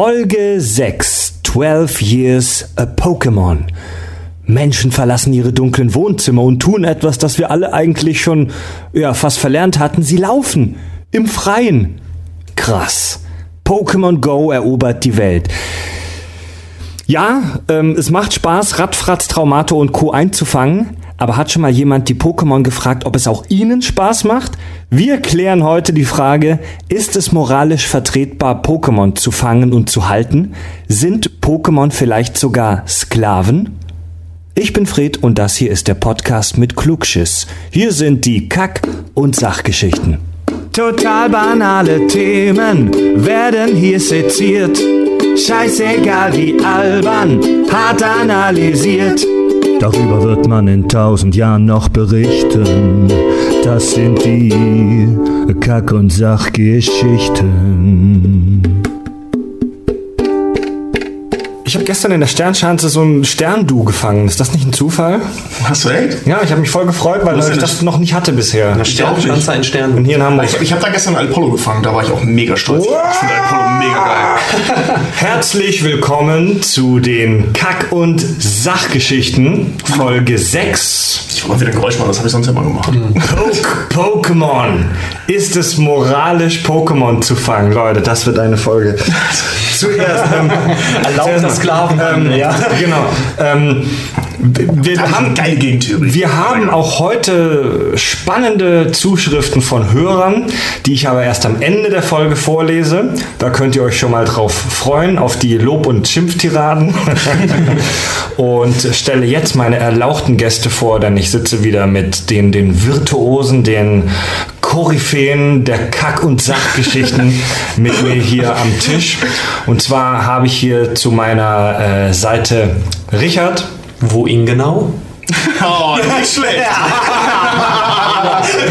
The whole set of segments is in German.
Folge 6 12 Years a Pokémon. Menschen verlassen ihre dunklen Wohnzimmer und tun etwas, das wir alle eigentlich schon ja, fast verlernt hatten. Sie laufen im Freien. Krass. Pokémon Go erobert die Welt. Ja, ähm, es macht Spaß, Radfratz, Traumato und Co. einzufangen. Aber hat schon mal jemand die Pokémon gefragt, ob es auch ihnen Spaß macht? Wir klären heute die Frage, ist es moralisch vertretbar, Pokémon zu fangen und zu halten? Sind Pokémon vielleicht sogar Sklaven? Ich bin Fred und das hier ist der Podcast mit Klugschiss. Hier sind die Kack- und Sachgeschichten. Total banale Themen werden hier seziert. Scheißegal wie albern, hart analysiert. Darüber wird man in tausend Jahren noch berichten. Das sind die Kack- und Sachgeschichten. Ich habe gestern in der Sternschanze so ein Sterndu gefangen. Ist das nicht ein Zufall? Hast du echt? Ja, ich habe mich voll gefreut, weil ich das noch nicht hatte bisher. Eine Sternschanze, ein Stern. Und hier in Hamburg. Ich, ich habe da gestern einen Apollo gefangen, da war ich auch mega stolz. Ich finde Apollo mega geil. Herzlich willkommen zu den Kack- und Sachgeschichten, Folge 6. Ich wollte mal wieder ein Geräusch machen, das habe ich sonst immer gemacht. Pok Pokémon. Ist es moralisch, Pokémon zu fangen? Leute, das wird eine Folge. Zuerst. Ähm, Erlaubter Sklaven. Ähm, ja, genau. Ähm, wir Da hab ich haben eine geile Gegentheorie. Wir haben auch heute spannende Zuschriften von Hörern, die ich aber erst am Ende der Folge vorlese. Da könnt ihr euch schon mal drauf freuen, auf die Lob- und Schimpftiraden. und stelle jetzt meine erlauchten Gäste vor, denn ich sitze wieder mit den, den Virtuosen, den Koryphäen der Kack- und Sachgeschichten mit mir hier am Tisch. Und zwar habe ich hier zu meiner äh, Seite Richard. Wo ihn genau? Oh, nicht schlecht.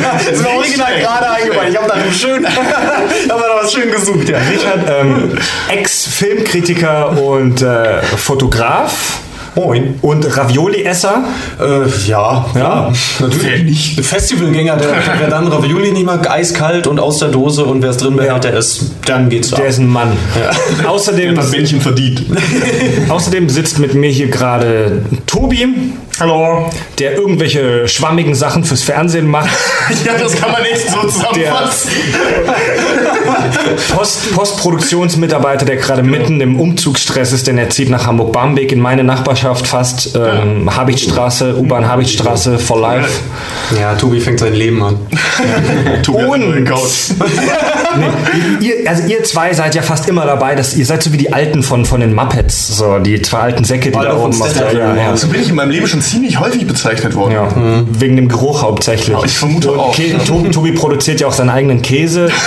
Das ist mir original gerade eingefallen. Ich habe da schön, hab da was schön gesucht, ja. Richard, ähm, Ex-Filmkritiker und äh, Fotograf. Moin. Und Ravioli-Esser. Äh, ja, ja, natürlich. nicht. Festivalgänger, der, wer dann Ravioli nicht mag, eiskalt und aus der Dose und wer es drin behält, der ist, dann geht's ab. Der ist ein Mann. Außerdem, Das Bändchen verdient. außerdem sitzt mit mir hier gerade Tobi, Hallo. der irgendwelche schwammigen Sachen fürs Fernsehen macht. Ja, das kann man echt so zusammenfassen. Post, Postproduktionsmitarbeiter, der gerade mitten im Umzugsstress ist, denn er zieht nach Hamburg-Barmbek in meine Nachbarschaft fast. Ähm, Habichtstraße, U-Bahn Habichtstraße for life. Ja, Tobi fängt sein Leben an. Tobi Und- Couch. Nee, ihr, also ihr zwei seid ja fast immer dabei, dass ihr seid so wie die Alten von, von den Muppets, so die zwei alten Säcke, die Alle da oben auf der ja, ja. ja. So bin ich in meinem Leben schon ziemlich häufig bezeichnet worden. Ja, wegen dem Geruch hauptsächlich. Ich vermute auch. Kä- Tobi, Tobi produziert ja auch seinen eigenen Käse.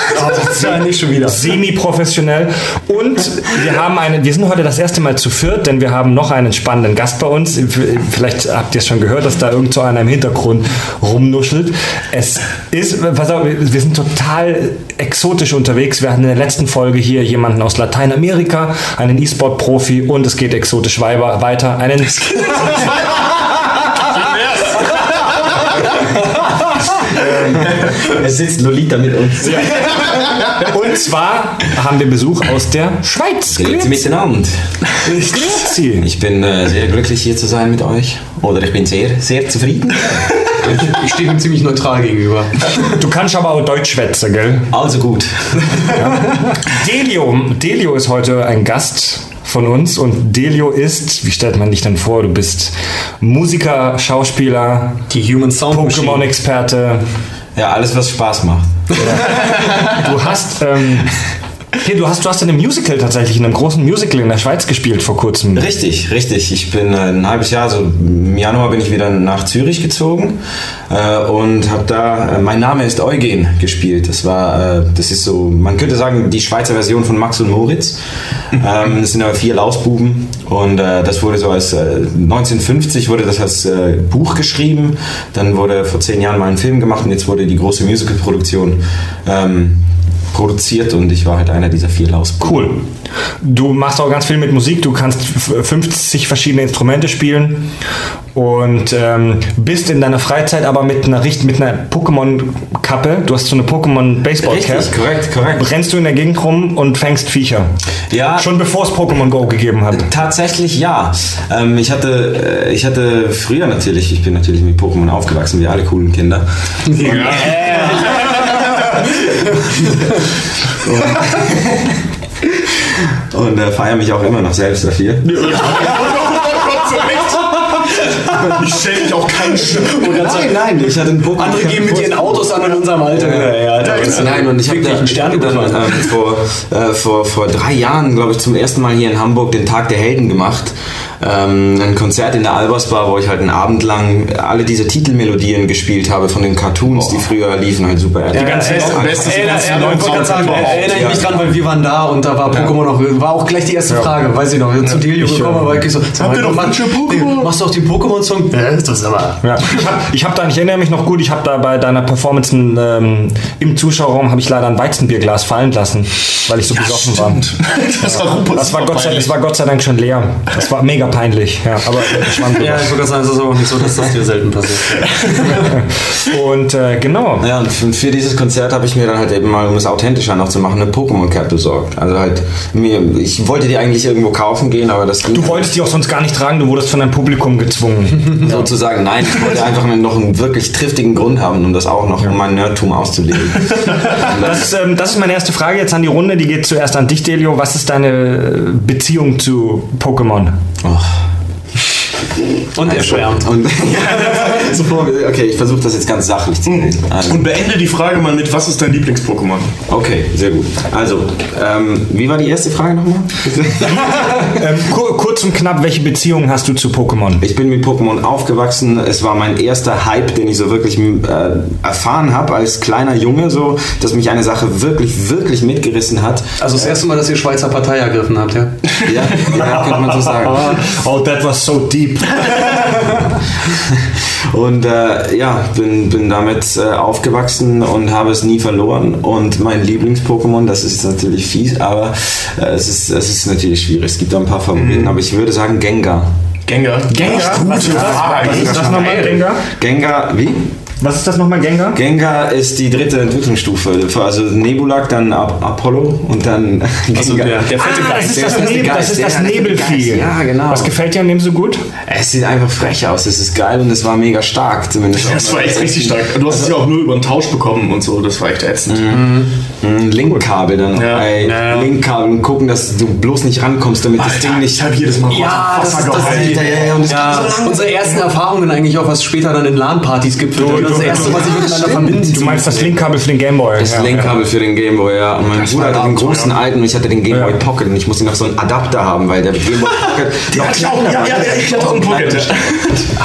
Ja, nicht schon wieder. Semi-professionell. Und wir haben eine, wir sind heute das erste Mal zu viert, denn wir haben noch einen spannenden Gast bei uns. Vielleicht habt ihr es schon gehört, dass da irgend so einer im Hintergrund rumnuschelt. Es ist, pass auf, wir sind total exotisch unterwegs. Wir hatten in der letzten Folge hier jemanden aus Lateinamerika, einen E-Sport-Profi und es geht exotisch wei- weiter. Einen Es sitzt Lolita mit uns. Und zwar haben wir Besuch aus der Schweiz. Grüezi miteinander. Grüezi. Ich bin äh, sehr glücklich hier zu sein mit euch. Oder ich bin sehr, sehr zufrieden. Ich stehe ihm ziemlich neutral gegenüber. Du kannst aber auch Deutsch schwätzen, gell? Also gut. Delio. Delio ist heute ein Gast von uns und Delio ist, wie stellt man dich denn vor? Du bist Musiker, Schauspieler, Die Human Sound Machine. Pokémon-Experte. Ja, alles, was Spaß macht. Du hast, ähm, hier, du hast, du hast in einem Musical tatsächlich, in einem großen Musical in der Schweiz gespielt vor kurzem. Richtig, richtig. Ich bin äh, ein halbes Jahr, also im Januar bin ich wieder nach Zürich gezogen äh, und habe da, äh, mein Name ist Eugen gespielt. Das war, äh, das ist so, man könnte sagen, die Schweizer Version von Max und Moritz. ähm, das sind aber vier Lausbuben und äh, das wurde so als, äh, 1950 wurde das als äh, Buch geschrieben, dann wurde vor zehn Jahren mal ein Film gemacht und jetzt wurde die große Musicalproduktion ähm, produziert und ich war halt einer dieser vier Lausbuben. Cool. Du machst auch ganz viel mit Musik, du kannst f- 50 verschiedene Instrumente spielen und ähm, bist in deiner Freizeit aber mit einer, mit einer Pokémon-Kappe, du hast so eine Pokémon-Baseball-Cap, Richtig, korrekt, korrekt. rennst du in der Gegend rum und fängst Viecher. Ja. Schon bevor es Pokémon Go gegeben hat. Tatsächlich ja. Ähm, ich, hatte, äh, ich hatte früher natürlich, ich bin natürlich mit Pokémon aufgewachsen, wie alle coolen Kinder. Und äh, feiere mich auch immer noch selbst dafür. Ich stelle mich auch keinen Stück. Nein, nein, ich hatte einen Pokémon. Andere geben mit ihren Autos an in unserem Alter. Ja, Alter. Nein, und ich habe Wirklich da einen Stern dann, ähm, vor, äh, vor, vor drei Jahren, glaube ich, zum ersten Mal hier in Hamburg den Tag der Helden gemacht. Ähm, ein Konzert in der Albersbar, wo ich halt einen Abend lang alle diese Titelmelodien gespielt habe von den Cartoons, die früher liefen, halt super. Die Beste- Bestes Erinnere, ich mich Ja. dran, weil wir waren da und da war Pokémon noch, war auch gleich die erste Frage, weiß ich noch, zu Delio gekommen, war ich so, Habt ihr doch Mann, manche Pokémon? Machst du auch den Pokémon-Song? Ja, das ist aber. Ja. Ich habe ich hab da, ich erinnere mich noch gut, ich habe da bei deiner Performance ähm, im Zuschauerraum habe ich leider ein Weizenbierglas fallen lassen, weil ich so besoffen war. Das war, super, Das war, Gott sei, das war Gott sei Dank schon leer. Das war mega peinlich. Ja, aber. Ja, ich gerade sagen, es ist aber auch nicht so, dass das dir selten passiert. Und äh, genau. Ja, und für, für dieses Konzert habe ich mir dann halt eben mal, um es authentischer noch zu machen, eine Pokémon-Cap besorgt. Also halt, mir, ich wollte die eigentlich irgendwo kaufen gehen, aber das Du wolltest die auch sonst gar nicht tragen, du wurdest von deinem Publikum gezwungen. sozusagen, nein, ich wollte einfach noch einen wirklich triftigen Grund haben, um das auch noch, um mein Nerdtum auszuleben. Das ist, ähm, das ist meine erste Frage jetzt an die Runde. Die geht zuerst an dich, Delio. Was ist deine Beziehung zu Pokémon? Und er schwärmt. Und Sofort, okay, ich versuche das jetzt ganz sachlich zu reden. Also, Und beende die Frage mal mit, was ist dein Lieblings-Pokémon? okay, sehr gut. Also, ähm, wie war die erste Frage nochmal? Ähm, kur kurz und knapp, welche Beziehung hast du zu Pokémon? Ich bin mit Pokémon aufgewachsen. Es war mein erster Hype, den ich so wirklich äh, erfahren habe als kleiner Junge, so, dass mich eine Sache wirklich, wirklich mitgerissen hat. Also das erste Mal, dass ihr Schweizer Partei ergriffen habt, ja? Ja, ja könnte man so sagen. Oh, that was so deep. Und äh, ja, bin, bin damit äh, aufgewachsen und habe es nie verloren. Und mein Lieblings-Pokémon, das ist natürlich fies, aber äh, es, ist, es ist natürlich schwierig. Es gibt da ein paar Favoriten, aber ich würde sagen Gengar. Gengar. Gengar? Was ist das, was ist das nochmal, Gengar? Gengar, wie? Was ist das nochmal, Gengar? Gengar ist die dritte Entwicklungsstufe. Also Nebulak, dann Ap Apollo und dann Also Gengar. der, der fette Ah, das Geist. ist das, Nebel, das, ist der das fette Nebelvieh. Ja, genau. Was gefällt dir an dem so gut? Es sieht einfach frech aus, es ist geil und es war mega stark zumindest. Das war echt richtig stark. Du hast es ja auch nur über einen Tausch bekommen und so, das war echt ätzend. Ein Linkkabel dann. Ja. Ja. Linkkabel und gucken, dass du bloß nicht rankommst, damit das Ding nicht. ich habe jedes Mal Ja, das ist das, geheult. Ja, und es ja, unsere ersten Erfahrungen eigentlich auch, was später dann in LAN-Partys gibt. Das ist das erste, was ich miteinander verbinden. Du meinst das Linkkabel für den Gameboy. Das ja. Lenkkabel für den Gameboy, ja. Und mein Bruder war hatte den großen alten und ich hatte den Gameboy Ja. Pocket und ich musste noch so einen Adapter haben, weil der Gameboy Pocket noch hatte ich auch. kleiner Ja, war. ja, ja, ich hatte auch einen Pocket.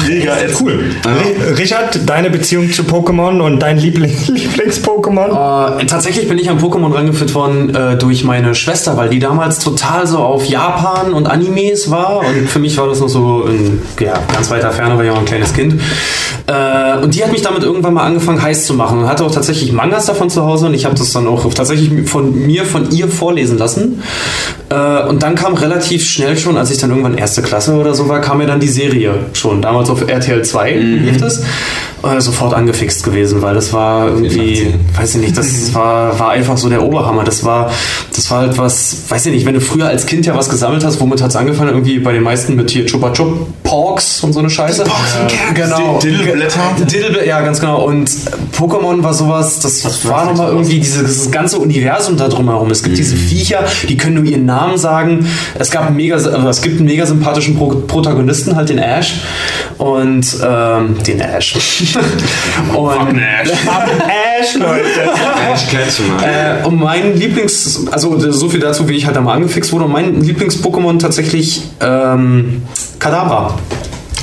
Mega. Cool. Ri- Richard, deine Beziehung zu Pokémon und dein Liebling Lieblings-Pokémon? Äh, tatsächlich bin ich an Pokémon rangeführt worden äh, durch meine Schwester, weil die damals total so auf Japan und Animes war und für mich war das noch so in ja, ganz weiter Ferne, weil ich auch ein kleines Kind. Äh, und die hat mich damit irgendwann mal angefangen heiß zu machen und hatte auch tatsächlich Mangas davon zu Hause und ich habe das dann auch tatsächlich von mir, von ihr vorlesen lassen. Äh, und dann kam relativ schnell schon, als ich dann irgendwann erste Klasse oder so war, kam mir dann die Serie schon. Damals auf RTL 2 lief das. Äh, sofort angefixt gewesen, weil das war irgendwie, weiß ich nicht, das war, war einfach so der Oberhammer. Das war, das war halt was, weiß ich nicht, wenn du früher als Kind ja was gesammelt hast, womit hat es angefangen? Irgendwie bei den meisten mit hier Chupa Chup Porks und so eine Scheiße. genau. Diddleblätter. Diddle, ja, ganz genau. Und Pokémon war sowas, das war nochmal irgendwie dieses, ganze Universum da drumherum. Es gibt diese Viecher, die können nur ihren Namen sagen. Es gab mega, also es gibt einen mega sympathischen Pro Protagonisten, halt den Ash. Und ähm, den Ash. und, Ash, Leute. Ash Ketchum, ja. äh, und mein Lieblings, also so viel dazu, wie ich halt da mal angefixt wurde. Und mein Lieblings-Pokémon tatsächlich ähm, Kadabra.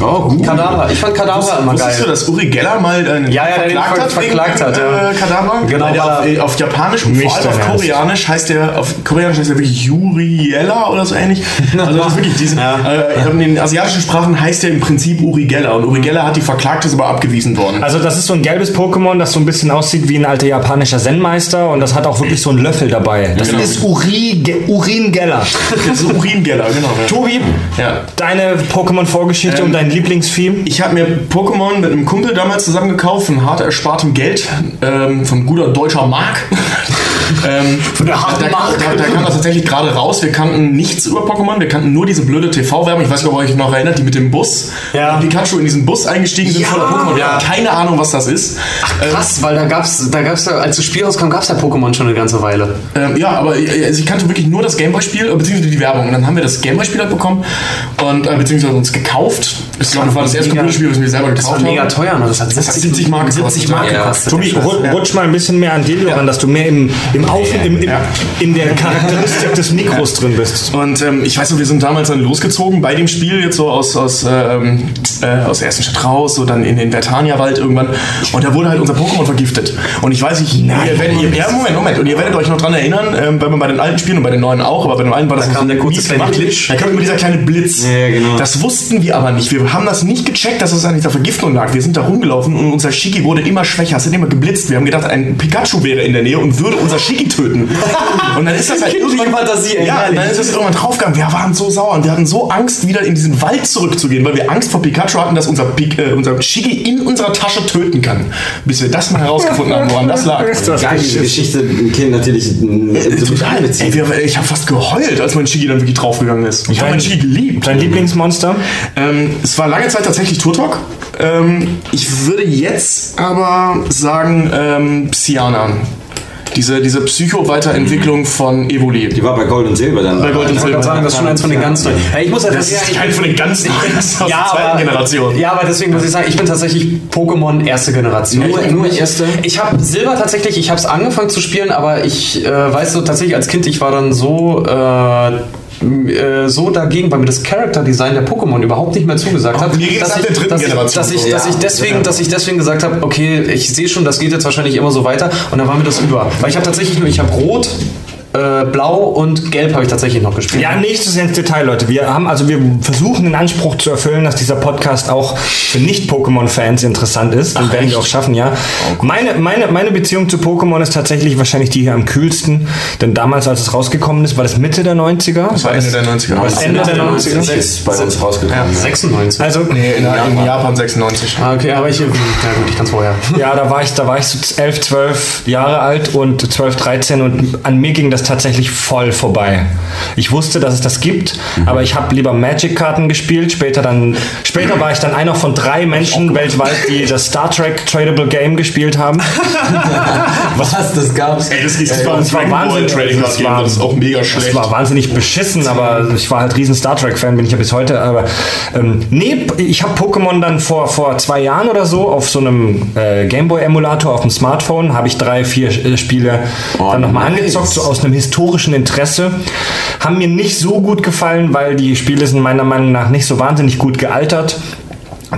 Oh, gut. Kadaver. Ich fand Kadaver immer Wusstest du, geil. dass Uri Geller mal äh, Ja, ja, verklagt ver- hat? verklagt wegen, hat, ja. Äh, Kadaver? Genau, Weil auf, er- auf Japanisch und vor allem auf. Koreanisch heißt der, auf Koreanisch heißt der wirklich Juriella oder so ähnlich. Also das ist wirklich diese, äh, in den asiatischen Sprachen heißt der im Prinzip Uri Geller und Uri Geller hat die verklagt, ist aber abgewiesen worden. Also das ist so ein gelbes Pokémon, das so ein bisschen aussieht wie ein alter japanischer Zen-Meister und das hat auch wirklich so einen Löffel dabei. Das Genau. ist Uri, Ge Urin Geller. Das ist Urin Geller, genau. Ja. Tobi, Ja. deine Pokémon-Vorgeschichte und dein Lieblingsvieh? Ich habe mir Pokémon mit einem Kumpel damals zusammen gekauft, von hart erspartem Geld, ähm, von guter deutscher Mark. ähm, Von der harten da, Mark. Da, da kam das tatsächlich gerade raus. Wir kannten nichts über Pokémon, wir kannten nur diese blöde TV-Werbung. Ich weiß nicht, ob ihr euch noch erinnert, die mit dem Bus. Ja. Wo Pikachu in diesen Bus eingestiegen sind Ja. voller Pokémon. Wir Ja. hatten keine Ahnung, was das ist. Krass, weil da gab's, da gab's ja, als das Spiel rauskam, gab's ja Pokémon schon eine ganze Weile. Ähm, ja, aber äh, also ich kannte wirklich nur das Gameboy-Spiel, äh, beziehungsweise die Werbung. Und dann haben wir das Gameboy-Spiel halt bekommen und äh, beziehungsweise uns gekauft. Ich glaube, das war das erste Computerspiel, was wir selber Das war gekauft mega haben. teuer, ne? Das hat 70, 70 Mark 70 gekostet. Mark Ja. gekostet. Tobi, Scheiß. ru- rutsch mal ein bisschen mehr an Delio ran, dass du mehr im, im Auf, im, im, in der Charakteristik des Mikros drin bist. Und ähm, ich weiß noch, wir sind damals dann losgezogen bei dem Spiel, jetzt so aus, aus, ähm, äh, aus der ersten Stadt raus, so dann in den Vertania-Wald irgendwann. Und da wurde halt unser Pokémon vergiftet. Und ich weiß nicht, ihr werdet, ihr, ja, Moment, Moment. Und ihr werdet euch noch dran erinnern, ähm, weil man bei den alten Spielen und bei den neuen auch, aber bei den alten war das Da kam der kurze kleine gemacht. Glitch. Da kam immer dieser kleine Blitz. Ja, genau. Das wussten wir aber nicht. Wir haben das nicht gecheckt, dass es an dieser Vergiftung lag. Wir sind da rumgelaufen und unser Shiki wurde immer schwächer. Es hat immer geblitzt. Wir haben gedacht, ein Pikachu wäre in der Nähe und würde unser Shiki töten. Und dann ist das halt irgendwann Fantasie, ey, Ja, dann ist das irgendwann draufgegangen. Wir waren so sauer und wir hatten so Angst, wieder in diesen Wald zurückzugehen, weil wir Angst vor Pikachu hatten, dass unser, Pik äh, unser Shiki in unserer Tasche töten kann. Bis wir das mal herausgefunden haben, woran das lag. Geile Geschichte, ein Kind natürlich äh, so mit Ey, einbeziehen. wir, ich habe fast geheult, als mein Shiki dann wirklich draufgegangen ist. Ich habe mein Shiki geliebt. Dein Lieblingsmonster? Ähm, es war lange Zeit tatsächlich Turtok. Ähm, ich würde jetzt aber sagen ähm, Psyana. Diese, diese Psycho-Weiterentwicklung von Evoli. Die war bei Gold und Silber dann. Bei Gold und Ich Silber. gerade sagen, das ist schon eins von den ganz neuen. Ja, ich muss halt Das ist ich- kein von den ganz neuen, aus der zweiten aber, Generation. Ja, aber deswegen muss ich sagen, ich bin tatsächlich Pokémon erste Generation. Nur- Ich- nur ich, erste? Ich habe Silber tatsächlich, ich habe es angefangen zu spielen, aber ich äh, weiß so tatsächlich als Kind, ich war dann so äh, äh, so dagegen, weil mir das Character Design der Pokémon überhaupt nicht mehr zugesagt hat. geht's dass ich- der dritten dass ich- Generation Dass ich, so. dass ich Ja. deswegen, dass ich deswegen gesagt habe, okay, ich sehe schon, das geht jetzt wahrscheinlich immer so weiter und dann war mir das über. Weil ich habe tatsächlich nur, ich habe Rot, äh, Blau und Gelb habe ich tatsächlich noch gespielt. Ja, nächstes ins Detail, Leute. Wir haben also wir versuchen den Anspruch zu erfüllen, dass dieser Podcast auch für Nicht-Pokémon-Fans interessant ist. Den werden wir auch schaffen, ja. Meine, meine, meine Beziehung zu Pokémon ist tatsächlich wahrscheinlich die hier am kühlsten. Denn damals, als es rausgekommen ist, war das Mitte der 90er. Das war Ende der 90er. Das Ende der 90er. ist bei uns rausgekommen. 96. Also, Nee, in, in Japan 96. Ah, okay, aber ich, ja gut, ich kann es vorher. ja, da war ich, da war ich so 11, 12 Jahre alt und 12, 13 und an mir ging das tatsächlich voll vorbei. Ich wusste, dass es das gibt, aber ich habe lieber Magic-Karten gespielt. Später dann, später war ich dann einer von drei Menschen weltweit, die das Star Trek Tradable Game gespielt haben. Was? Das gab's? Ey, das, das war ein das war Dragon Ball Wahnsinn. Trading Das Card Game, war- das ist auch mega Das schlecht. war wahnsinnig beschissen, aber ich war halt riesen Star Trek-Fan, bin ich ja bis heute. Aber ähm, nee, ich habe Pokémon dann vor, vor zwei Jahren oder so auf so einem äh, Gameboy-Emulator auf dem Smartphone, habe ich drei, vier äh, Spiele Oh, dann nochmal nice. angezockt, so aus einem historischen Interesse. Haben mir nicht so gut gefallen, weil die Spiele sind meiner Meinung nach nicht so wahnsinnig gut gealtert.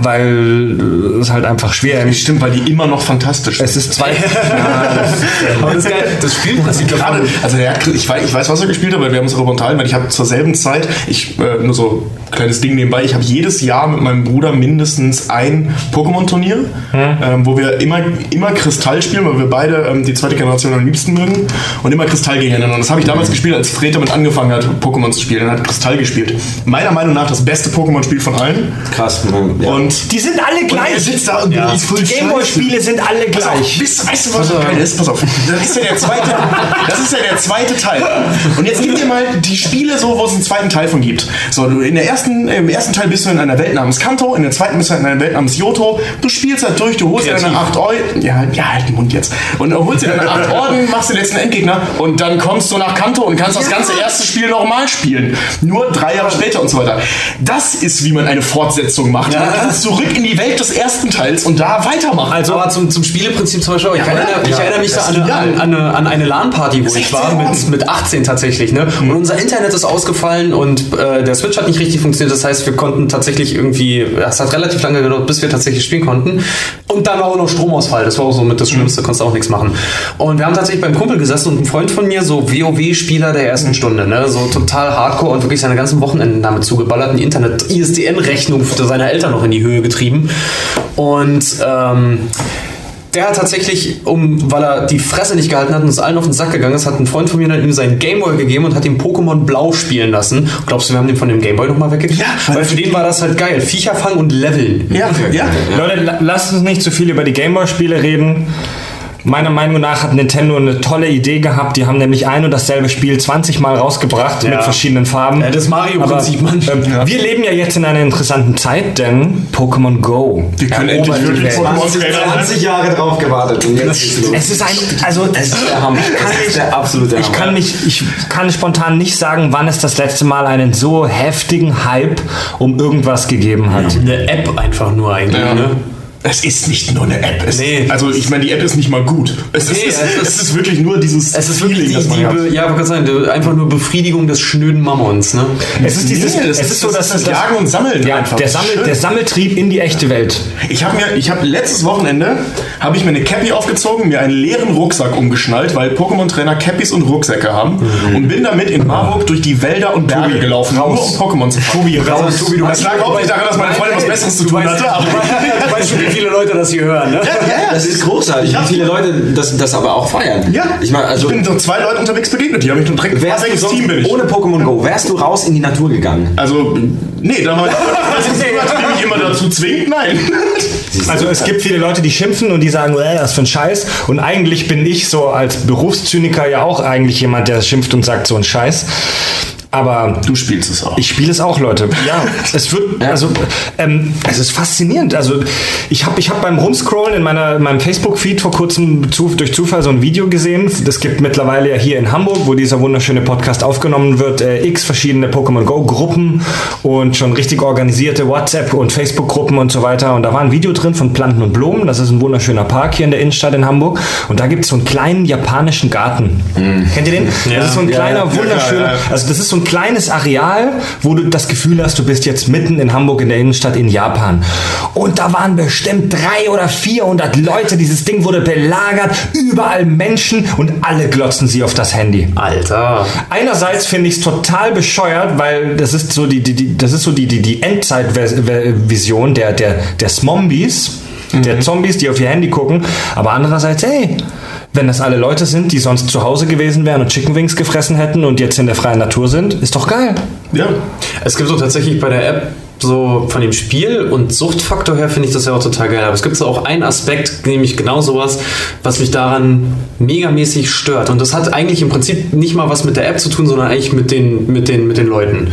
Weil äh, es halt einfach schwer ist. Stimmt, weil die immer noch fantastisch sind. Es ist zwei. Aber das, ist geil. das Spielprinzip Gerade, also der hat, ich, weiß, ich weiß, was er gespielt hat, aber wir haben uns darüber unterhalten, weil ich habe zur selben Zeit, ich, äh, nur so kleines Ding nebenbei, ich habe jedes Jahr mit meinem Bruder mindestens ein Pokémon-Turnier, ähm, wo wir immer, immer Kristall spielen, weil wir beide ähm, die zweite Generation am liebsten mögen und immer Kristall gegeneinander. Und das habe ich damals gespielt, als Fred damit angefangen hat, Pokémon zu spielen. Er hat Kristall gespielt. Meiner Meinung nach das beste Pokémon-Spiel von allen. Krass. man- Ja. Und Die sind alle und er gleich. sitzt da und Ja. ist voll Die Gameboy-Spiele sind alle gleich. wisst, weißt du, was so geil ist? Pass auf, das ist ja der zweite, das ist ja der zweite Teil. Und jetzt gib dir mal die Spiele so, wo es einen zweiten Teil von gibt. So, du in der ersten, im ersten Teil bist du in einer Welt namens Kanto, in der zweiten bist du in einer Welt namens Yoto. Du spielst halt durch, du holst dir deine acht Orden, ja, ja, halt den Mund jetzt. Und du holst dir deine acht Orden, machst den letzten Endgegner und dann kommst du nach Kanto und kannst das ganze erste Spiel nochmal spielen. Nur drei Jahre später und so weiter. Das ist, wie man eine Fortsetzung macht. Man kann kannst zurück in die Welt des ersten Teils und da weitermachen. Also, aber zum, zum Spieleprinzip zum Beispiel, ich, Ja, erinnere, ich ja, erinnere mich da an an, an eine, an eine LAN-Party, wo ich war, 16 mit, mit 18 tatsächlich. Ne? Und unser Internet ist ausgefallen und äh, der Switch hat nicht richtig funktioniert. Das heißt, wir konnten tatsächlich irgendwie, es hat relativ lange gedauert, bis wir tatsächlich spielen konnten. Und dann war auch noch Stromausfall. Das war auch so mit das Schlimmste, konntest auch nichts machen. Und wir haben tatsächlich beim Kumpel gesessen und ein Freund von mir, so WoW-Spieler der ersten Stunde, ne? so total hardcore und wirklich seine ganzen Wochenenden damit zugeballert, ein Internet-ISDN-Rechnung für seine Eltern noch in die Höhe getrieben. Und ähm, der hat tatsächlich, um, weil er die Fresse nicht gehalten hat und uns allen auf den Sack gegangen ist, hat ein Freund von mir dann ihm seinen Gameboy gegeben und hat ihm Pokémon Blau spielen lassen. Glaubst du, wir haben den von dem Gameboy nochmal weggekriegt? Ja, weil für den war das halt geil. Viecher fangen und leveln. ja, ja. Leute, la- lasst uns nicht zu viel über die Gameboy-Spiele reden. Meiner Meinung nach hat Nintendo eine tolle Idee gehabt. Die haben nämlich ein und dasselbe Spiel 20 Mal rausgebracht Ja. mit verschiedenen Farben. Ja, das Mario-Prinzip, Mann. Ähm, Wir leben ja jetzt in einer interessanten Zeit, denn Pokémon Go. Wir können endlich die wirklich Welt. Pokémon Trainer 20 Jahre drauf gewartet und jetzt. Es ist ein, also Es ist der Hammer. Ich kann Es ist nicht, der absolute ich Hammer. kann mich, ich kann spontan nicht sagen, wann es das letzte Mal einen so heftigen Hype um irgendwas gegeben hat. Eine App einfach nur eigentlich, Ja. ne? Es ist nicht nur eine App. Es, Nee. Also ich meine, die App ist nicht mal gut. Es, Nee, ist, es es ist wirklich nur dieses Es ist wirklich die, das man die hat. Ja, aber sagen, die- einfach nur Befriedigung des schnöden Mammons, ne? Es ist dieses, Nee, das es ist- so, das dass das das- Jagen und Sammeln Ja, einfach. der, Sammel, der Sammeltrieb in die echte Welt. Ich habe mir, ich habe letztes Wochenende habe ich mir eine Cappy aufgezogen, mir einen leeren Rucksack umgeschnallt, weil Pokémon-Trainer Cappies und Rucksäcke haben und bin damit in Marburg durch die Wälder und Berge Tobi, gelaufen, raus. nur um Pokémon zu fangen. Tobi, raus. Tobi, du das lag auch nicht daran, dass meine Freundin was Besseres zu tun hatte. Viele Leute das hier hören, ne? Das ist großartig, Ja. wie viele Leute das, das aber auch feiern. ja, ich meine, also ich bin so zwei Leuten unterwegs begegnet, die haben mich direkt wärst du welches sonst Team bin ich. ohne Pokémon Go, wärst du raus in die Natur gegangen? Also, nee, da war das ist der mich immer dazu zwingt, nein. Also es gibt viele Leute, die schimpfen und die sagen, äh, was für ein Scheiß. Und eigentlich bin ich so als Berufszyniker ja auch eigentlich jemand, der schimpft und sagt so ein Scheiß. Aber Du spielst es auch. ich spiele es auch, Leute. Ja, es wird, also, ähm, es ist faszinierend. Also, ich habe ich hab beim Rumscrollen in, meiner, in meinem Facebook-Feed vor kurzem zu, durch Zufall so ein Video gesehen. Es gibt mittlerweile ja hier in Hamburg, wo dieser wunderschöne Podcast aufgenommen wird, äh, x verschiedene Pokémon Go-Gruppen und schon richtig organisierte WhatsApp- und Facebook-Gruppen und so weiter. Und da war ein Video drin von Planten und Blumen. Das ist ein wunderschöner Park hier in der Innenstadt in Hamburg. Und da gibt es so einen kleinen japanischen Garten. Kennt ihr den? das ist so ein kleiner, ja, wunderschöner. ja, ja. Also das ist so ein kleines Areal, wo du das Gefühl hast, du bist jetzt mitten in Hamburg in der Innenstadt in Japan. Und da waren bestimmt drei oder 400 Leute. Dieses Ding wurde belagert, überall Menschen und alle glotzen sie auf das Handy. Alter. Einerseits finde ich es total bescheuert, weil das ist so die, die, die das ist so die, die, die Endzeitvision der, der, der Smombies, der Zombies, die auf ihr Handy gucken. Aber andererseits, hey, wenn das alle Leute sind, die sonst zu Hause gewesen wären und Chicken Wings gefressen hätten und jetzt in der freien Natur sind, ist doch geil. Ja. Es gibt so tatsächlich bei der App so von dem Spiel und Suchtfaktor her finde ich das ja auch total geil. Aber es gibt so auch einen Aspekt, nämlich genau sowas, was mich daran megamäßig stört. Und das hat eigentlich im Prinzip nicht mal was mit der App zu tun, sondern eigentlich mit den, mit den, mit den Leuten.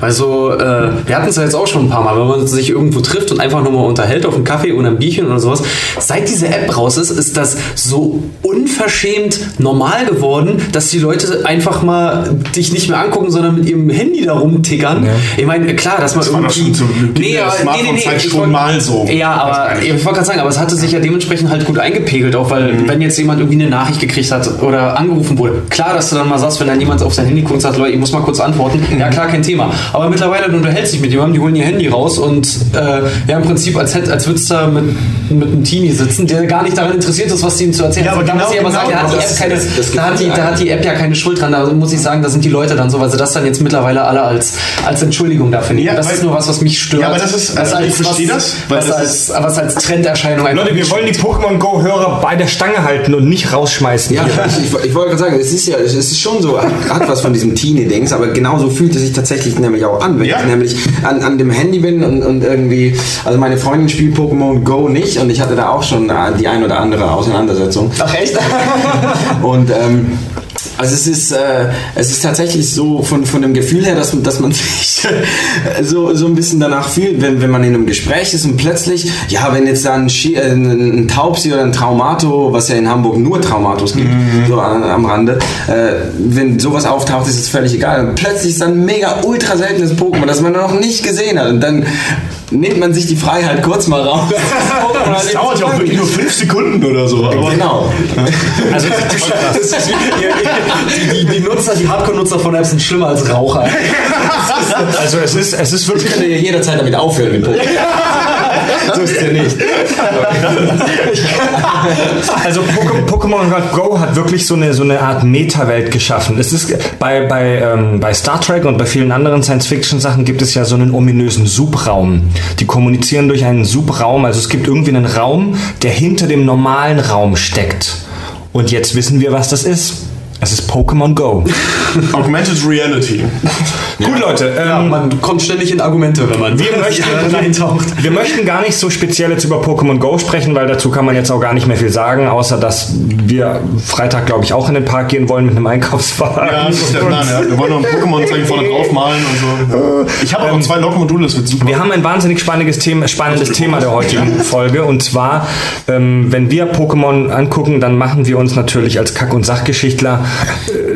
Also, äh, wir hatten es ja jetzt auch schon ein paar Mal, wenn man sich irgendwo trifft und einfach nur mal unterhält auf einen Kaffee oder ein Bierchen oder sowas. Seit diese App raus ist, ist das so unverschämt normal geworden, dass die Leute einfach mal dich nicht mehr angucken, sondern mit ihrem Handy da rumtickern. Ich meine, klar, dass man Das war doch irgendwie. schon zu Beginn der Smartphone-Zeit ich schon wollt- mal so. Ja, aber ich wollte gerade sagen, aber es hatte sich ja dementsprechend halt gut eingepegelt, auch weil, Mhm. wenn jetzt jemand irgendwie eine Nachricht gekriegt hat oder angerufen wurde, klar, dass du dann mal sagst, wenn dann jemand auf sein Handy guckt und sagt, Leute, ich muss mal kurz antworten, Mhm. ja klar, kein Thema. Aber mittlerweile, du unterhältst dich mit jemandem, die holen ihr Handy raus und äh, ja, im Prinzip, als, hätt, als würdest du da mit, mit einem Teenie sitzen, der gar nicht daran interessiert ist, was sie ihm zu erzählen Ja, aber Da muss genau- aber sagen, genau da hat, die das- keine, das- das da, hat die, Gefühl da hat die App ja keine Schuld dran. Da muss ich sagen, da sind die Leute dann so, weil sie das dann jetzt mittlerweile alle als, als Entschuldigung dafür nehmen. Ja, das ist nur was, was mich stört. Ja, aber das ist- was also ich verstehe das, weil was, das als, was als Trenderscheinung einfach Leute, wir wollen die Pokémon Go-Hörer bei der Stange halten und nicht rausschmeißen. Ja, ich, ich, ich wollte gerade sagen, es ist ja, es ist schon so, hat, hat was von diesem Teenie-Dings, aber genauso fühlt es sich tatsächlich nämlich auch an, wenn Ja. ich nämlich an, an dem Handy bin und, und irgendwie, also meine Freundin spielt Pokémon Go nicht und ich hatte da auch schon äh, die ein oder andere Auseinandersetzung. Ach echt? Und ähm, also es ist, äh, es ist tatsächlich so von, von dem Gefühl her, dass, dass man sich so, so ein bisschen danach fühlt, wenn, wenn man in einem Gespräch ist und plötzlich, ja, wenn jetzt da ein, Schi äh, ein, Taubsi oder ein Traumato, was ja in Hamburg nur Traumatos gibt, so an, am Rande, äh, wenn sowas auftaucht, ist es völlig egal. Und plötzlich ist dann ein mega ultra seltenes Pokémon, das man noch nicht gesehen hat. Und dann nimmt man sich die Freiheit kurz mal raus. Das dauert ja auch wirklich nur fünf Sekunden oder so. Aber Genau. Also, Das ist wie, die, die, die Nutzer, die Hardcore-Nutzer von Apps sind schlimmer als Raucher. also es ist, es ist wirklich. Könnt ihr jederzeit damit aufhören mit Pokémon. ist ja nicht. Also Pokémon Go hat wirklich so eine, so eine Art Meta-Welt geschaffen. Es ist bei, bei, ähm, bei Star Trek und bei vielen anderen Science-Fiction-Sachen gibt es ja so einen ominösen Subraum. Die kommunizieren durch einen Subraum. Also es gibt irgendwie einen Raum, der hinter dem normalen Raum steckt. Und jetzt wissen wir, was das ist. Es ist Pokémon Go. Augmented Reality. Gut, Leute. Ähm, Ja, man kommt ständig in Argumente, wenn man Wir möchten, reintaucht. wir möchten gar nicht so speziell jetzt über Pokémon Go sprechen, weil dazu kann man jetzt auch gar nicht mehr viel sagen, außer dass wir Freitag, glaube ich, auch in den Park gehen wollen mit einem Einkaufswagen. Ja, das ist der Plan, ja. Wir wollen noch ein Pokémon-Zeichen vorne draufmalen und so. Ich habe auch noch zwei Log-Module, das wird super. Wir haben ein wahnsinnig spannendes Thema, spannendes Thema der heutigen Folge. Und zwar, ähm, wenn wir Pokémon angucken, dann machen wir uns natürlich als Kack- und Sachgeschichtler äh,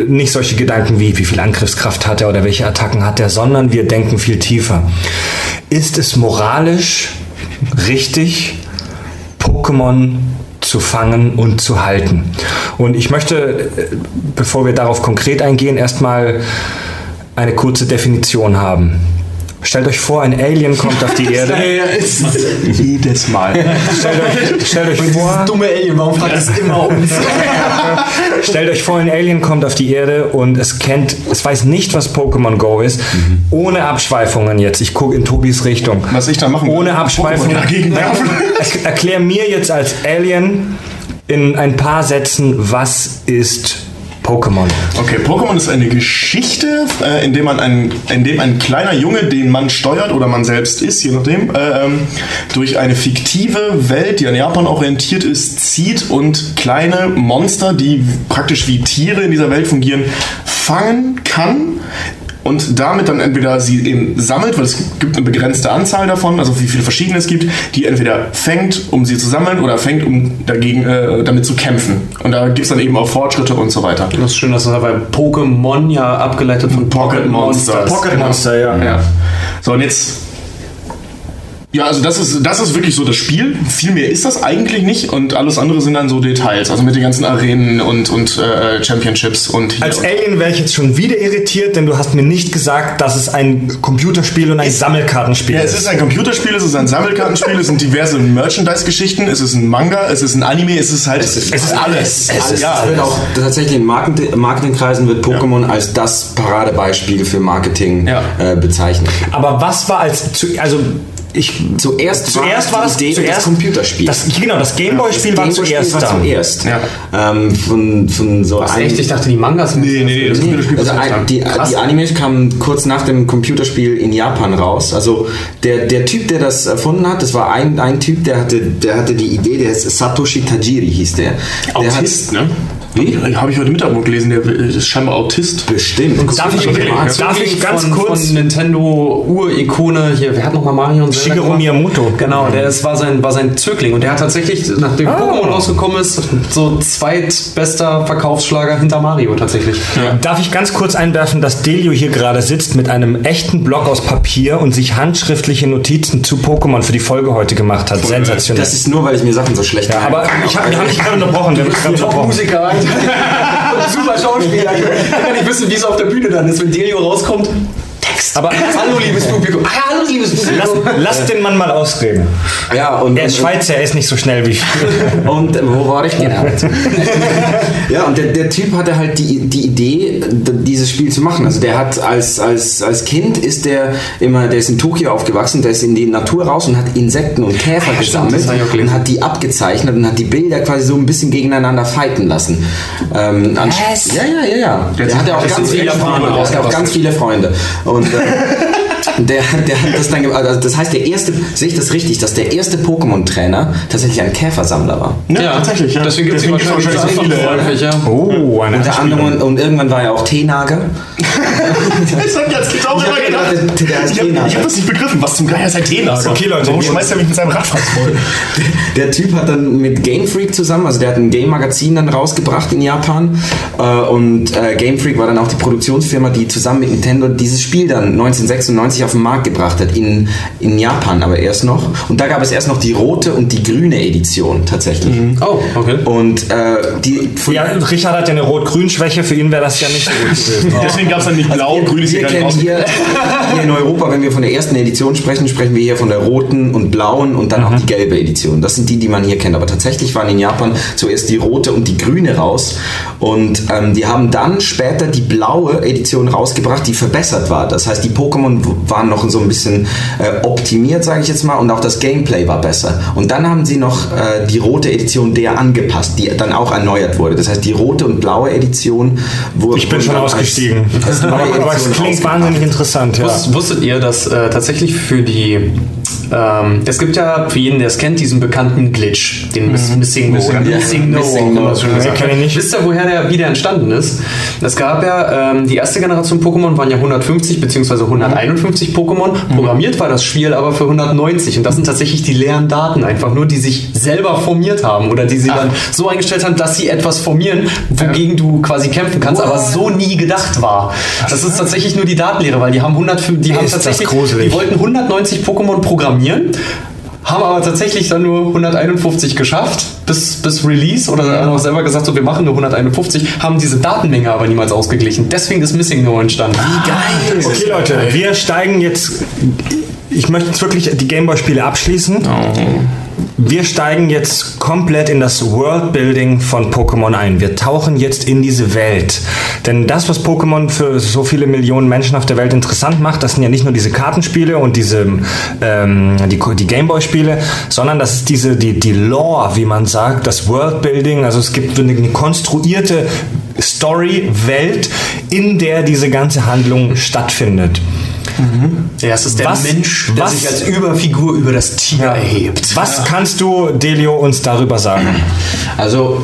nicht solche Gedanken wie, wie viel Angriffskraft hat er oder welche Attacken hat er, sondern wir denken viel tiefer. Ist es moralisch richtig, Pokémon zu fangen und zu halten? Und ich möchte, äh, bevor wir darauf konkret eingehen, erstmal eine kurze Definition haben. Stellt euch vor, ein Alien kommt auf die Erde. Jedes Mal. Stellt euch, stellt euch vor, Dumme Alien, warum fragt es immer uns? stellt euch vor, ein Alien kommt auf die Erde und es kennt, es weiß nicht, was Pokémon Go ist. Ohne Abschweifungen jetzt. Ich gucke in Tobis Richtung. Was ich da machen will. Ohne Abschweifungen. Er- Erklär mir jetzt als Alien in ein paar Sätzen, was ist Pokémon? Okay, Pokémon ist eine Geschichte, äh, in, dem man ein, in dem ein kleiner Junge, den man steuert oder man selbst ist, je nachdem, äh, ähm, durch eine fiktive Welt, die an Japan orientiert ist, zieht und kleine Monster, die praktisch wie Tiere in dieser Welt fungieren, fangen kann. Und damit dann entweder sie eben sammelt, weil es gibt eine begrenzte Anzahl davon, also wie viele verschiedene es gibt, die entweder fängt, um sie zu sammeln, oder fängt, um dagegen äh, damit zu kämpfen. Und da gibt es dann eben auch Fortschritte und so weiter. Das ist schön, dass das bei Pokémon ja abgeleitet von Pocket Monsters. Pocket Monster, ja. Ja. So, und jetzt. Ja, also das ist, das ist wirklich so das Spiel. Viel mehr ist das eigentlich nicht und alles andere sind dann so Details. Also mit den ganzen Arenen und, und äh, Championships und hier Als und Alien wäre ich jetzt schon wieder irritiert, denn du hast mir nicht gesagt, dass es ein Computerspiel und ein Sammelkartenspiel ja, es ist ein Computerspiel, es ist ein Sammelkartenspiel, es sind diverse Merchandise-Geschichten, es ist ein Manga, es ist ein Anime, es ist halt, es ist, alles. Es ist, ja, es wird auch tatsächlich in Marketing, Marketingkreisen wird Pokémon als das Paradebeispiel für Marketing Ja. äh, bezeichnet. Aber was war als also ich Zuerst, zuerst war das die Idee zuerst das Computerspiel. Das, genau, das Gameboy-Spiel war zuerst war da. zuerst. Ja. Ähm, von, von so Was, ein- echt? Ich dachte, die Mangas. nee, nee, nee, das Computerspiel Also ist ein, die, die Animes kamen kurz nach dem Computerspiel in Japan raus. Also der, der Typ, der das erfunden hat, das war ein, ein Typ, der hatte, der hatte die Idee, der heißt Satoshi Tajiri hieß der. der Autist, hat, ne? Wie? Habe ich heute Mittag noch gelesen, der ist scheinbar Autist. Bestimmt. Darf ich, Okay, ja. darf ich ganz von, kurz Von Nintendo Urik-Ikone hier, wer hat nochmal Mario und Zelda Shigeru gemacht? Miyamoto. Genau, der ist, war, sein, war sein Zögling und der hat tatsächlich, nachdem Ah. Pokémon rausgekommen ist, so zweitbester Verkaufsschlager hinter Mario tatsächlich. Darf ich ganz kurz einwerfen, dass Delio hier gerade sitzt mit einem echten Block aus Papier und sich handschriftliche Notizen zu Pokémon für die Folge heute gemacht hat. Sensationell. Das ist nur, weil ich mir Sachen so schlecht ja, aber ich habe hab mich gerade unterbrochen. Wir haben mich gerade unterbrochen. Musiker, super Schauspieler. Ich kann nicht wissen, wie es auf der Bühne dann ist, wenn Delio rauskommt. Text. Aber Hallo, liebes Publikum. Ah, hallo, liebes lass, Publikum. lass den Mann mal ausreden. ja, und, Er ist und, Schweizer, er ist nicht so schnell wie Und äh, wo war ich genau? ja, und der, der Typ hatte halt die, die Idee, dieses Spiel zu machen. Also der hat als, als, als Kind ist der immer, der ist in Tokio aufgewachsen, der ist in die Natur raus und hat Insekten und Käfer stimmt, gesammelt hab ich auch gelesen. und hat die abgezeichnet und hat die Bilder quasi so ein bisschen gegeneinander fighten lassen. Ähm, Was? Ja, ja, ja, ja. Der hatte auch das ganz viele Freunde. Der auch ganz viele Freunde. Und was like, der, der hat das dann gemacht. Also das heißt, der erste, sehe ich das richtig, dass der erste Pokémon-Trainer tatsächlich ein Käfersammler war. Ja, tatsächlich. Ja. Deswegen gibt es wahrscheinlich so viele. häufig, ja. Oh, eine Unter anderem und, irgendwann war er auch Teenager. Das als Kind auch Ich immer hab gedacht. gedacht, der- der Ich habe hab das nicht begriffen. Was zum Geier ist ein Teenager? Okay, Leute, Warum schmeißt er mich mit seinem Radfass voll? Der Typ hat dann mit Game Freak zusammen, also der hat ein Game-Magazin dann rausgebracht in Japan äh, und äh, Game Freak war dann auch die Produktionsfirma, die zusammen mit Nintendo dieses Spiel dann 1996 1993 auf den Markt gebracht hat, in, in Japan aber erst noch. Und da gab es erst noch die rote und die grüne Edition tatsächlich. Oh, okay. Und äh, die, Ja, Richard hat ja eine Rot-Grün-Schwäche, für ihn wäre das ja nicht so gut gewesen. Deswegen gab es dann nicht blau, grün ist wir kennen hier, hier in Europa, wenn wir von der ersten Edition sprechen, sprechen wir hier von der roten und blauen und dann Mhm. auch die gelbe Edition. Das sind die, die man hier kennt. Aber tatsächlich waren in Japan zuerst die rote und die grüne raus. Und ähm, die haben dann später die blaue Edition rausgebracht, die verbessert war. Das heißt, die Pokémon waren noch so ein bisschen äh, optimiert, sage ich jetzt mal, und auch das Gameplay war besser. Und dann haben sie noch äh, die rote Edition der angepasst, die dann auch erneuert wurde. Das heißt, die rote und blaue Edition wurde. Ich bin schon als- ausgestiegen. als neue Aber, aber es klingt wahnsinnig interessant, ja. Wus- Wusstet ihr, dass äh, tatsächlich für die. Ähm, es gibt ja, für jeden, der es kennt, diesen bekannten Glitch, den Miss Missing No. oder ja. Missing No. Missing No. ich. Wisst ihr, woher der wieder entstanden ist? Es gab ja, ähm, die erste Generation Pokémon waren ja 150 bzw. 151 Pokémon. Programmiert war das Spiel aber für 190. Und das sind tatsächlich die leeren Daten einfach nur, die sich selber formiert haben oder die sie dann so eingestellt haben, dass sie etwas formieren, wogegen du quasi kämpfen kannst, aber so nie gedacht war. Das ist tatsächlich nur die Datenlehre, weil die haben 100, die haben Ist das tatsächlich, die wollten 190 Pokémon programmieren, haben aber tatsächlich dann nur 151 geschafft bis, bis Release oder haben auch selber gesagt, so wir machen nur 151, haben diese Datenmenge aber niemals ausgeglichen. Deswegen ist Missing No entstanden. Wie geil! Okay, Leute, wir steigen jetzt. Ich möchte jetzt wirklich die Gameboy-Spiele abschließen. Wir steigen jetzt komplett in das Worldbuilding von Pokémon ein. Wir tauchen jetzt in diese Welt. Denn das, was Pokémon für so viele Millionen Menschen auf der Welt interessant macht, das sind ja nicht nur diese Kartenspiele und diese ähm, die, die Gameboy-Spiele, sondern das ist diese die, die Lore, wie man sagt, das Worldbuilding. Also es gibt eine, eine konstruierte Story-Welt, in der diese ganze Handlung stattfindet. Ja, es ist der Was- Mensch, der was- sich als Überfigur über das Tier erhebt. Was kannst du, Delio, uns darüber sagen? Also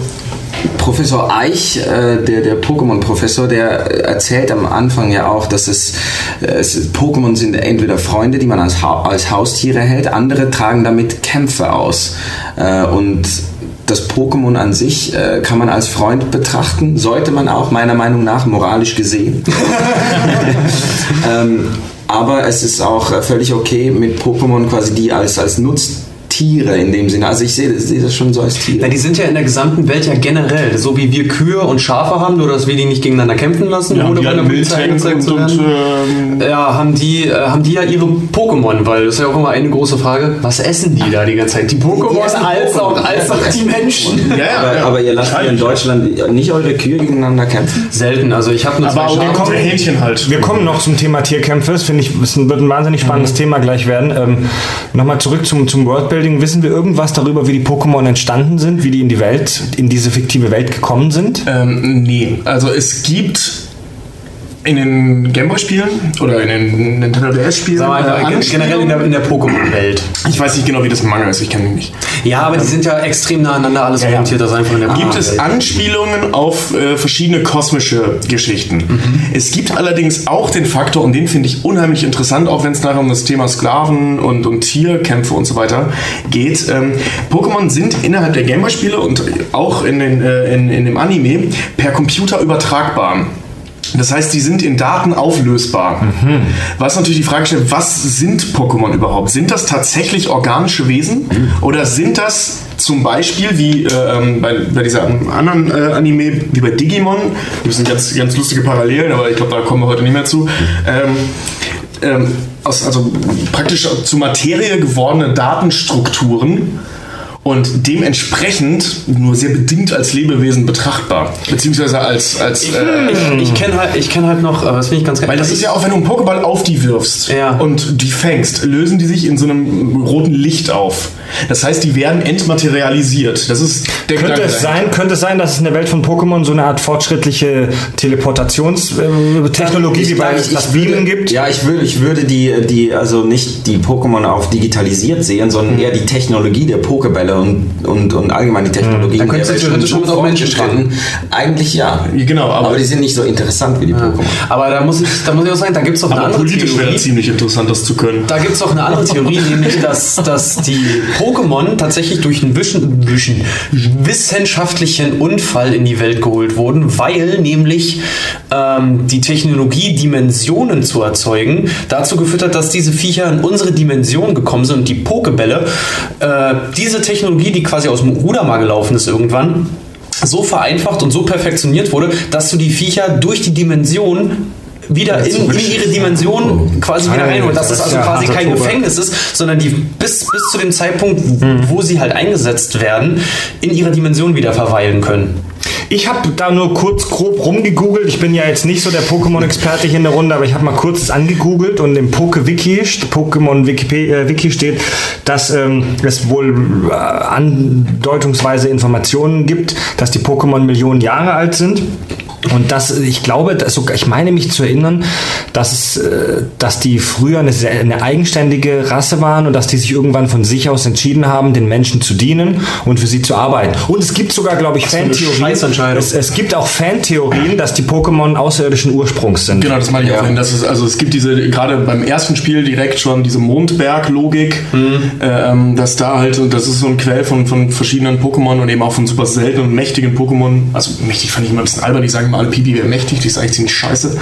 Professor Eich, äh, der, der Pokémon-Professor, der erzählt am Anfang ja auch, dass es, äh, es Pokémon sind entweder Freunde, die man als, ha als Haustiere hält, andere tragen damit Kämpfe aus. Äh, und das Pokémon an sich äh, kann man als Freund betrachten, sollte man auch meiner Meinung nach moralisch gesehen. ähm, aber es ist auch äh, völlig okay mit Pokémon quasi die als, als Nutztiere in dem Sinne. Also ich sehe das, sehe das schon so als Tiere. Na, die sind ja in der gesamten Welt ja generell, so wie wir Kühe und Schafe haben, nur dass wir die nicht gegeneinander kämpfen lassen, Ja, ohne von der Polizei angezeigt zu werden. und ähm, Ja, haben die, äh, haben die ja ihre Pokémon, weil das ist ja auch immer eine große Frage, was essen die da die ganze Zeit? Die Pokémon als Pokémon. auch, als auch die Menschen. ja, ja, Aber, ja. aber ihr lasst hier in Deutschland nicht eure Kühe gegeneinander kämpfen? Selten, also ich habe nur Aber zwei auch Schafe. der Hähnchen halt. Wir kommen noch zum Thema Tierkämpfe. Das finde ich, es wird ein wahnsinnig spannendes Thema gleich werden. Ähm, Nochmal zurück zum, zum Worldbuilding. Wissen wir irgendwas darüber, wie die Pokémon entstanden sind, wie die in die Welt, in diese fiktive Welt gekommen sind? Ähm, nee, also es gibt in den Gameboy-Spielen oder in den Nintendo DS-Spielen äh, gen- generell in der, in der Pokémon-Welt. Ich weiß nicht genau, wie das Manga ist, ich kenne ihn nicht. Ja, aber die sind ja extrem nah aneinander alles ja. orientiert, das einfach in der Gibt es. Anspielungen auf äh, verschiedene kosmische Geschichten. Mhm. Es gibt allerdings auch den Faktor, und den finde ich unheimlich interessant, auch wenn es nachher um das Thema Sklaven und, und Tierkämpfe und so weiter geht. Ähm, Pokémon sind innerhalb der Gameboy-Spiele und auch in, den, äh, in, in dem Anime per Computer übertragbar. Das heißt, die sind in Daten auflösbar. Was natürlich die Frage stellt, was sind Pokémon überhaupt? Sind das tatsächlich organische Wesen? Oder sind das zum Beispiel, wie äh, ähm, bei, bei dieser anderen äh, Anime, wie bei Digimon, das sind ganz, ganz lustige Parallelen, aber ich glaube, da kommen wir heute nicht mehr zu. Ähm, ähm, aus, also praktisch zu Materie gewordene Datenstrukturen und dementsprechend nur sehr bedingt als Lebewesen betrachtbar. Beziehungsweise als, als äh, Ich, ich kenne halt, ich kenn halt noch, aber das finde ich ganz geil. weil das ist ja auch, wenn du einen Pokéball auf die wirfst Ja. und die fängst, lösen die sich in so einem roten Licht auf. Das heißt, die werden entmaterialisiert. Das ist der Könnte Gedanke es sein, könnte es sein, dass es in der Welt von Pokémon so eine Art fortschrittliche Teleportationstechnologie wie bei Ich- das ich Beamen gibt? Ja, ich würde, ich würde die, die, also nicht die Pokémon auf digitalisiert sehen, sondern eher die Technologie der Pokebälle Pokébälle und, und, und allgemein die Technologien. Da könntest du theoretisch schon mit auf Menschen fortgeschritten. Eigentlich ja. Genau, aber- aber, die sind nicht so interessant wie die Pokémon. Aber da muss ich, da muss ich auch sagen, da gibt es eine Aber andere politisch wäre Theorie. das ziemlich interessant, das zu können. Da gibt es auch eine andere Theorie, nämlich, dass, dass die Pokémon tatsächlich durch einen Wischen, Wischen, wissenschaftlichen Unfall in die Welt geholt wurden, weil nämlich ähm, die Technologie, Dimensionen zu erzeugen, dazu geführt hat, dass diese Viecher in unsere Dimension gekommen sind und die Pokebälle, äh, diese Technologie, die quasi aus dem Ruder mal gelaufen ist irgendwann, so vereinfacht und so perfektioniert wurde, dass du die Viecher durch die Dimension wieder in, in ihre Dimension quasi wieder reinholen. Dass es also quasi kein. Gefängnis ist, sondern die bis, bis zu dem Zeitpunkt, wo sie halt eingesetzt werden, in ihrer Dimension wieder verweilen können. Ich habe da nur kurz grob rumgegoogelt. Ich bin ja jetzt nicht so der Pokémon-Experte hier in der Runde, aber ich habe mal kurz angegoogelt und im Poke-Wiki, Pokémon-Wiki äh, steht, dass ähm, es wohl äh, andeutungsweise Informationen gibt, dass die Pokémon Millionen Jahre alt sind. Und das, ich glaube, sogar, ich meine mich zu erinnern, dass, es, äh, dass die früher eine, sehr, eine eigenständige Rasse waren und dass die sich irgendwann von sich aus entschieden haben, den Menschen zu dienen und für sie zu arbeiten. Und es gibt sogar, glaube ich, Fantheorien. Es, es gibt auch Fantheorien, dass die Pokémon außerirdischen Ursprungs sind. Genau, das meine ich auch. vorhin, Dass es, also es gibt diese, gerade beim ersten Spiel direkt schon diese Mondberg-Logik, ähm, dass da halt, und das ist so ein Quell von, von verschiedenen Pokémon und eben auch von super seltenen und mächtigen Pokémon. Also mächtig fand ich immer ein bisschen albern, die sagen alle Pipi wäre mächtig, die ist eigentlich ziemlich scheiße.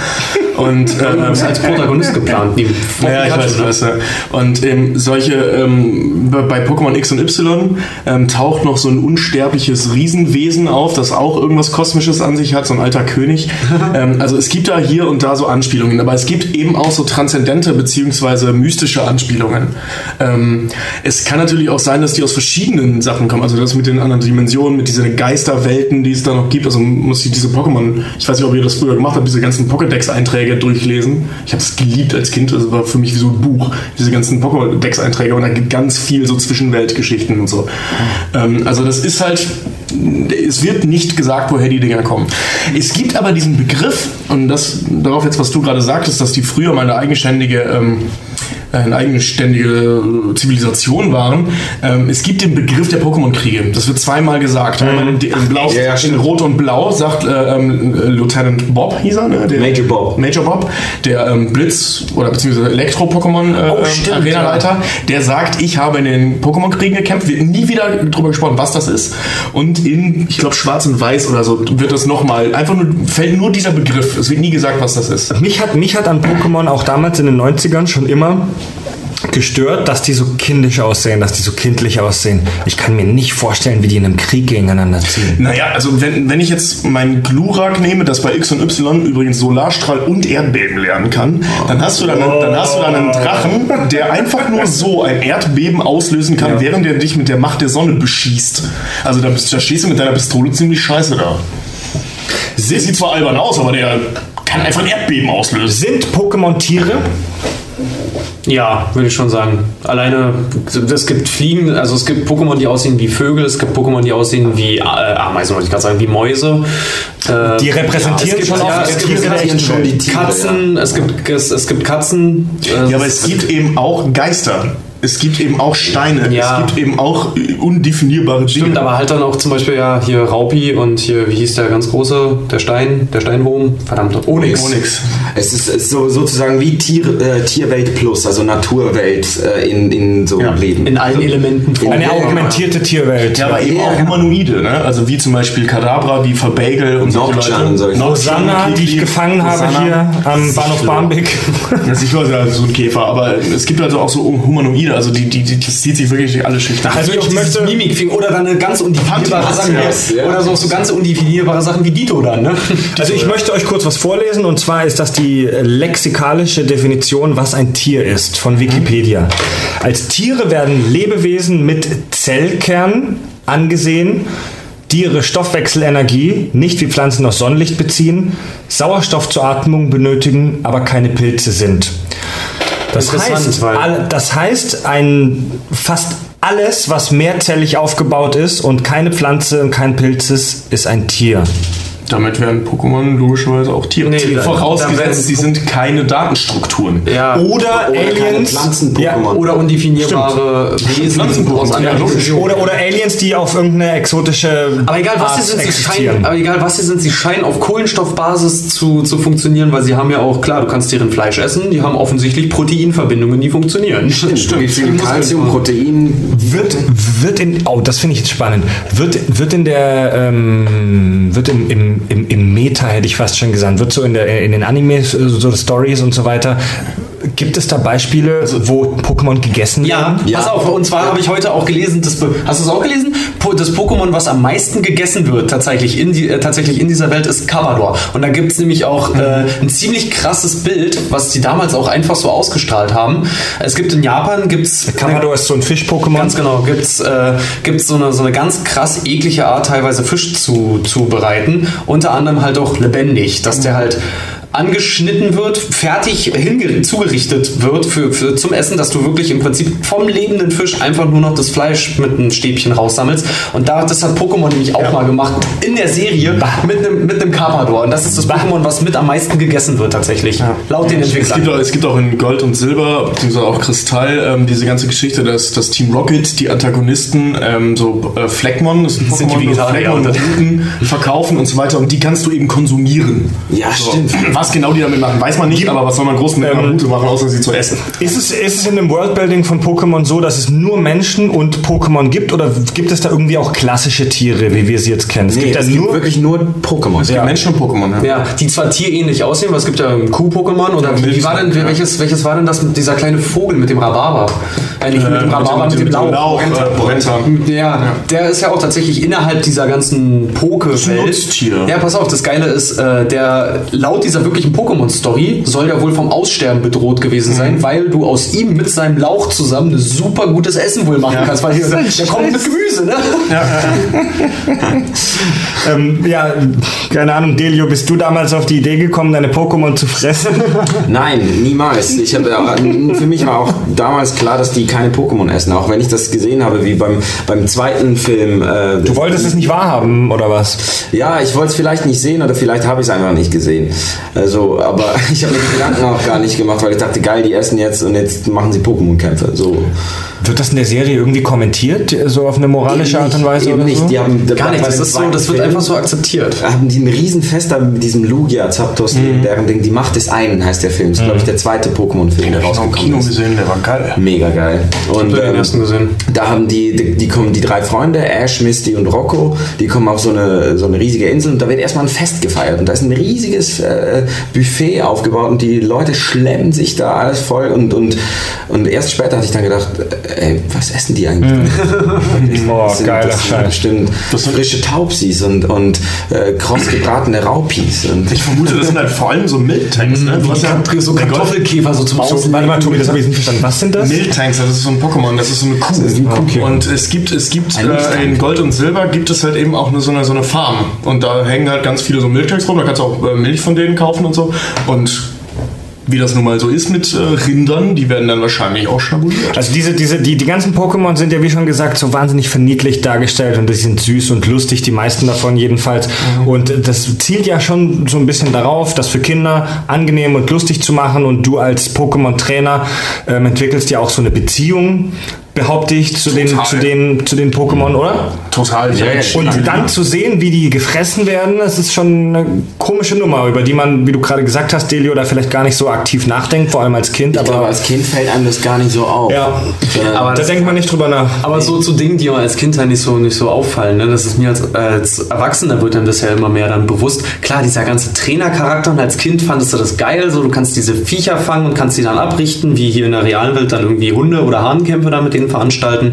Und ähm, Das ist als Protagonist geplant. Die ja, ich weiß, ich weiß. Ja. Und ähm, solche, ähm, bei Pokémon X und Y ähm, taucht noch so ein unsterbliches Riesenwesen auf, das auch irgendwas Kosmisches an sich hat, so ein alter König. ähm, also es gibt da hier und da so Anspielungen, aber es gibt eben auch so transzendente beziehungsweise mystische Anspielungen. Ähm, es kann natürlich auch sein, dass die aus verschiedenen Sachen kommen, also das mit den anderen Dimensionen, mit diesen Geisterwelten, die es da noch gibt. Also muss ich diese Pokémon, ich weiß nicht, ob ihr das früher gemacht habt, diese ganzen Pokédex-Einträge durchlesen. Ich habe es geliebt als Kind, das war für mich wie so ein Buch, diese ganzen Pokédex-Einträge und da gibt ganz viel so Zwischenweltgeschichten und so. Ähm, also das ist halt, es wird nicht gesagt, woher die Dinger kommen. Es gibt aber diesen Begriff, und das darauf jetzt, was du gerade sagtest, dass die früher mal eine eigenständige ähm, eine eigenständige Zivilisation waren. Ähm, es gibt den Begriff der Pokémon-Kriege. Das wird zweimal gesagt. Einmal in, in, Blau, Ja, in. Rot und Blau sagt äh, ähm, Lieutenant Bob, hieß er, ne? Der, Major Bob. Major Bob, der ähm, Blitz- oder beziehungsweise Elektro-Pokémon äh, Oh, ähm, der sagt, ich habe in den Pokémon-Kriegen gekämpft, wird nie wieder drüber gesprochen, was das ist. Und in, ich glaube, Schwarz und Weiß oder so wird das nochmal, einfach nur, fällt nur dieser Begriff. Es wird nie gesagt, was das ist. Mich hat, mich hat an Pokémon auch damals in den 90ern schon immer gestört, dass die so kindisch aussehen, dass die so kindlich aussehen. Ich kann mir nicht vorstellen, wie die in einem Krieg gegeneinander ziehen. Naja, also wenn, wenn ich jetzt mein Glurak nehme, das bei X und Y übrigens Solarstrahl und Erdbeben lernen kann, dann hast du dann, einen, dann, hast du dann einen Drachen, der einfach nur so ein Erdbeben auslösen kann, während er dich mit der Macht der Sonne beschießt. Also da, bist, da stehst du mit deiner Pistole ziemlich scheiße da. Der sieht zwar albern aus, aber der kann einfach ein Erdbeben auslösen. Sind Pokémon Tiere? Ja, würde ich schon sagen. Alleine, es gibt Fliegen, also es gibt Pokémon, die aussehen wie Vögel, es gibt Pokémon, die aussehen wie äh, Ameisen, wollte ich gerade sagen, wie Mäuse. Äh, Die repräsentieren es schon gibt, auch ja, die es Tiere gibt der echten schon die Tiere, Katzen, es gibt es, es gibt Katzen. äh, Ja, aber es gibt eben auch Geister. Es gibt eben auch Steine. Ja. Es gibt eben auch undefinierbare Dinge. Stimmt, aber halt dann auch zum Beispiel ja hier Raupi und hier, wie hieß der ganz große, der Stein, der Steinwurm, verdammt, Onyx. Onyx. Es ist, es ist so, sozusagen wie Tier, äh, Tierwelt plus, also Naturwelt äh, in, in so Ja. Leben. In allen Elementen vor. Eine Ja, augmentierte Tierwelt. Ja, aber eben Ja. auch Humanoide, ne? Also wie zum Beispiel Kadabra, wie Verbagel und solche Leute. und solche. Rosanna, die ich gefangen habe Rosanna. hier am Bahnhof Barmbek. Das ist ja so ein Käfer, aber es gibt also auch so Humanoide, also die, die, die das zieht sich wirklich durch alle Schichten. Also ich Dieses möchte, Mimikfinger oder dann eine ganz undefinierbare Sachen. Antimaske, ja. Oder so, so ganz undefinierbare Sachen wie Dito dann, ne? also ich möchte euch kurz was vorlesen und zwar ist das die lexikalische Definition, was ein Tier ist von Wikipedia. Als Tiere werden Lebewesen mit Zellkern angesehen, die ihre Stoffwechselenergie nicht wie Pflanzen aus Sonnenlicht beziehen, Sauerstoff zur Atmung benötigen, aber keine Pilze sind. Das heißt, all, das heißt, ein fast alles, was mehrzellig aufgebaut ist und keine Pflanze und kein Pilz ist, ist ein Tier. Damit werden Pokémon logischerweise auch Tiere. Nee, Vorausgesetzt, sie sind keine Datenstrukturen. Ja. Oder, Oder Aliens. Pflanzen-Pokémon. Ja, Oder undefinierbare Wesen Pflanzenpokémon, ja, oder, oder Aliens, die auf irgendeine exotische Aber egal was Art sie sind, sie existieren. scheinen, aber egal was sie sind, sie scheinen auf Kohlenstoffbasis zu, zu funktionieren, weil sie haben ja auch, klar, du kannst deren Fleisch essen, die haben offensichtlich Proteinverbindungen, die funktionieren. Stimmt. Wie viel Calcium. Protein. Wird, wird in, oh, das finde ich jetzt spannend. Wird, wird in der, ähm, wird im, im, im, im Meta, hätte ich fast schon gesagt, wird so in, der, in den Animes, äh, so Stories und so weiter, gibt es da Beispiele, wo Pokémon gegessen Ja, werden? Ja. pass auf, und zwar habe ich heute auch gelesen, das, hast du es auch gelesen? Po- Das Pokémon, was am meisten gegessen wird, tatsächlich in, die, äh, tatsächlich in dieser Welt, ist Carpador. Und da gibt es nämlich auch äh, ein ziemlich krasses Bild, was die damals auch einfach so ausgestrahlt haben. Es gibt in Japan, gibt es Kamado ist so ein Fisch-Pokémon. Ganz genau, gibt's äh, gibt's so eine so eine ganz krass eklige Art, teilweise Fisch zu zubereiten. Unter anderem halt auch lebendig, dass der halt angeschnitten wird, fertig zugerichtet wird für, für zum Essen, dass du wirklich im Prinzip vom lebenden Fisch einfach nur noch das Fleisch mit einem Stäbchen raussammelst. Und da, das hat Pokémon nämlich auch mal gemacht in der Serie mit einem mit einem Carpador. Und das ist das Pokémon, was mit am meisten gegessen wird tatsächlich. Laut den Es gibt, Entwicklern. auch, es gibt auch in Gold und Silber, beziehungsweise auch Kristall, ähm, diese ganze Geschichte, dass das Team Rocket, die Antagonisten, ähm, so äh, Fleckmon, das ein Sind die Vegetarier Fleckmon und- Blüten verkaufen und so weiter und die kannst du eben konsumieren. Ja, stimmt. Was genau die damit machen, weiß man nicht, aber was soll man groß mit einer Route machen, außer sie zu essen? Ist es, ist es in dem Worldbuilding von Pokémon so, dass es nur Menschen und Pokémon gibt oder gibt es da irgendwie auch klassische Tiere, wie wir sie jetzt kennen? Es Nee, gibt ja es gibt nur wirklich nur Pokémon. Es gibt Ja. Menschen und Pokémon. Ja. Ja, die zwar tierähnlich aussehen, weil es gibt ja ein Kuh-Pokémon oder wie, wie war denn, ja. welches, welches war denn das mit dieser kleine Vogel mit dem Rhabarber? Äh, nicht mit dem Rhabarber, mit, dem Lauch. äh, Porenta. Ja, der ist ja auch tatsächlich innerhalb dieser ganzen Poke-Welt. Ja, pass auf, das Geile ist, äh, der laut dieser wirklichen Pokémon-Story soll der wohl vom Aussterben bedroht gewesen sein, weil du aus ihm mit seinem Lauch zusammen ein super gutes Essen wohl machen kannst, weil hier, der kommt mit Gemüse, ne? Ähm, ja, keine Ahnung, Delio, bist du damals auf die Idee gekommen, deine Pokémon zu fressen? Nein, niemals. Ich hab, ja- für mich war auch damals klar, dass die keine Pokémon essen. Auch wenn ich das gesehen habe, wie beim, beim zweiten Film. Äh, Du wolltest es nicht wahrhaben, oder was? Ja, ich wollte es vielleicht nicht sehen oder vielleicht habe ich es einfach nicht gesehen. Also, aber ich habe mir die Gedanken auch gar nicht gemacht, weil ich dachte, geil, die essen jetzt und jetzt machen sie Pokémon-Kämpfe. So. Wird das in der Serie irgendwie kommentiert, so auf eine moralische Art und Weise Eben oder nicht. so? Die haben, Gar nicht, das ist so, das wird einfach so akzeptiert. Haben die ein Riesenfest da mit diesem Lugia Zapdos, deren Ding, die Macht des einen heißt der Film. Das ist, glaube ich, der zweite Pokémon-Film, der Ich rausgekommen Kino ist. gesehen, der war geil. Mega geil. Und hab den ersten gesehen. da haben die, die, die kommen die drei Freunde, Ash, Misty und Rocco, die kommen auf so eine, so eine riesige Insel und da wird erstmal ein Fest gefeiert. Und da ist ein riesiges äh, Buffet aufgebaut und die Leute schlemmen sich da alles voll und, und, und erst später hatte ich dann gedacht, äh, ey, was essen die eigentlich? Oh, Das sind- geiler das sind Scheiß. bestimmt frische Taubsis und, und äh, kross gebratene Raupis. Und Ich vermute, das sind halt vor allem so Miltanks. Ne? Du hast ja so Kartoffelkäfer so zum So, Außen. warte mal, Tobi, das habe ich nicht verstanden. Was sind das? Miltanks, das ist so ein Pokémon, das ist so eine Kuh. ist eine Kuh. Okay. Und es gibt, es gibt äh, in Gold und Silber gibt es halt eben auch eine, so, eine, so eine Farm. Und da hängen halt ganz viele so Miltanks rum, da kannst du auch äh, Milch von denen kaufen und so. Und wie das nun mal so ist mit äh, Rindern, die werden dann wahrscheinlich auch schnabuliert. Also diese, diese, die, die ganzen Pokémon sind ja wie schon gesagt so wahnsinnig verniedlicht dargestellt und die sind süß und lustig, die meisten davon jedenfalls. Und das zielt ja schon so ein bisschen darauf, das für Kinder angenehm und lustig zu machen und du als Pokémon-Trainer ähm, entwickelst ja auch so eine Beziehung, behaupte ich, zu den, zu den, zu den Pokémon, oder? Total. Ja, ja, Und dann zu sehen, wie die gefressen werden, das ist schon eine komische Nummer, über die man, wie du gerade gesagt hast, Delio, da vielleicht gar nicht so aktiv nachdenkt, vor allem als Kind. ich glaube, Aber als Kind fällt einem das gar nicht so auf. ja, Sondern- Aber da das- denkt man nicht drüber nach. Aber so zu Dingen, die man als Kind halt nicht so, nicht so auffallen. Ne? Das ist mir als, als Erwachsener wird dann das ja immer mehr dann bewusst. Klar, dieser ganze Trainercharakter und als Kind fandest du das geil. So, du kannst diese Viecher fangen und kannst sie dann abrichten, wie hier in der realen Welt dann irgendwie Hunde oder Hahnkämpfe da mit denen veranstalten.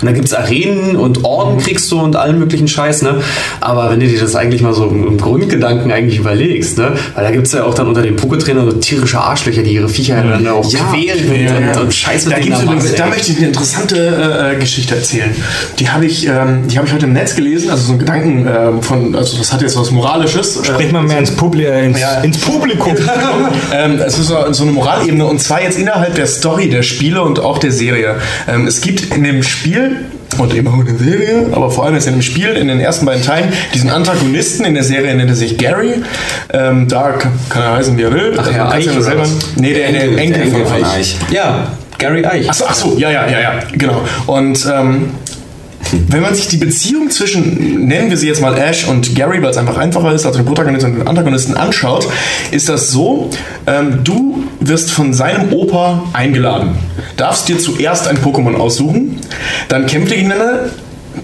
Und dann gibt es Arenen und Orden kriegst du und allen möglichen Scheiß. Ne? Aber wenn du dir das eigentlich mal so im, Grundgedanken eigentlich überlegst, ne? weil da gibt es ja auch dann unter den Poketrainern so tierische Arschlöcher, die ihre Viecher dann auch Ja, quälen Ja, und, ja. und, und Scheiß mit da, denen übrigens, da möchte ich eine interessante äh, Geschichte erzählen. Die habe ich, ähm, die habe ich heute im Netz gelesen, also so ein Gedanken ähm, von, also das hat jetzt was Moralisches. Äh, Sprich mal mehr ins, Publi äh, ins, Ja. ins Publikum. ähm, es ist so, so eine Moralebene und zwar jetzt innerhalb der Story der Spiele und auch der Serie. Ähm, es gibt in dem Spiel und eben auch in der Serie, aber vor allem jetzt in dem Spiel, in den ersten beiden Teilen, diesen Antagonisten in der Serie nennt er sich Gary. Ähm, da kann, kann er heißen, wie er will. Ach Also ja, Eich ja oder selber. Nee, der, der, Enkel, Enkel von von Eich. Ja, Gary Eich. Ach so, ach so, ja, ja, ja, ja, genau. Und ähm, wenn man sich die Beziehung zwischen, nennen wir sie jetzt mal Ash und Gary, weil es einfach einfacher ist, also den Protagonisten und den Antagonisten anschaut, ist das so, ähm, du wirst von seinem Opa eingeladen, darfst dir zuerst ein Pokémon aussuchen, dann kämpft ihr gegeneinander,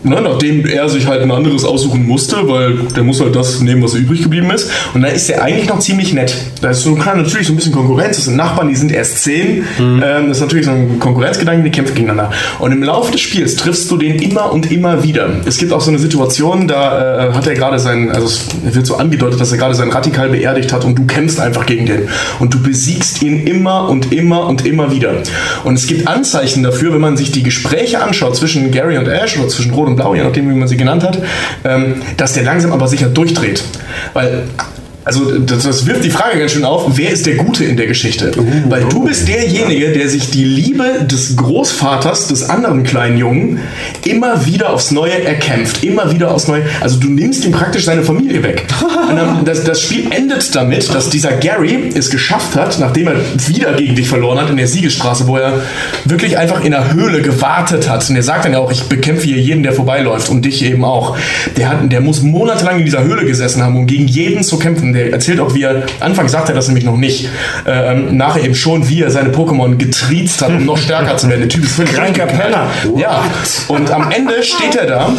Ne, nachdem er sich halt ein anderes aussuchen musste, weil der muss halt das nehmen, was übrig geblieben ist. Und da ist er eigentlich noch ziemlich nett. Da ist so klar natürlich so ein bisschen Konkurrenz. Das sind Nachbarn, die sind erst zehn. Ähm, das ist natürlich so ein Konkurrenzgedanke, die kämpfen gegeneinander. Und im Laufe des Spiels triffst du den immer und immer wieder. Es gibt auch so eine Situation, da äh, hat er gerade sein, also es wird so angedeutet, dass er gerade seinen Radikal beerdigt hat und du kämpfst einfach gegen den. Und du besiegst ihn immer und immer und immer wieder. Und es gibt Anzeichen dafür, wenn man sich die Gespräche anschaut zwischen Gary und Ash oder zwischen Rot und Blau, je nachdem, wie man sie genannt hat, ähm, dass der langsam aber sicher durchdreht. Weil also das, das wirft die Frage ganz schön auf, wer ist der Gute in der Geschichte? Weil du bist derjenige, der sich die Liebe des Großvaters des anderen kleinen Jungen immer wieder aufs Neue erkämpft. Immer wieder aufs Neue. Also du nimmst ihm praktisch seine Familie weg. Das, das Spiel endet damit, dass dieser Gary es geschafft hat, nachdem er wieder gegen dich verloren hat in der Siegesstraße, wo er wirklich einfach in der Höhle gewartet hat. Und er sagt dann ja auch, ich bekämpfe hier jeden, der vorbeiläuft und dich eben auch. Der, hat, der muss monatelang in dieser Höhle gesessen haben, um gegen jeden zu kämpfen. Der erzählt auch, wie er, Anfangs sagt er das nämlich noch nicht, ähm, nachher eben schon, wie er seine Pokémon getriezt hat, um noch stärker zu werden. Der Typ ist völlig. Penner. Ja, und am Ende steht er da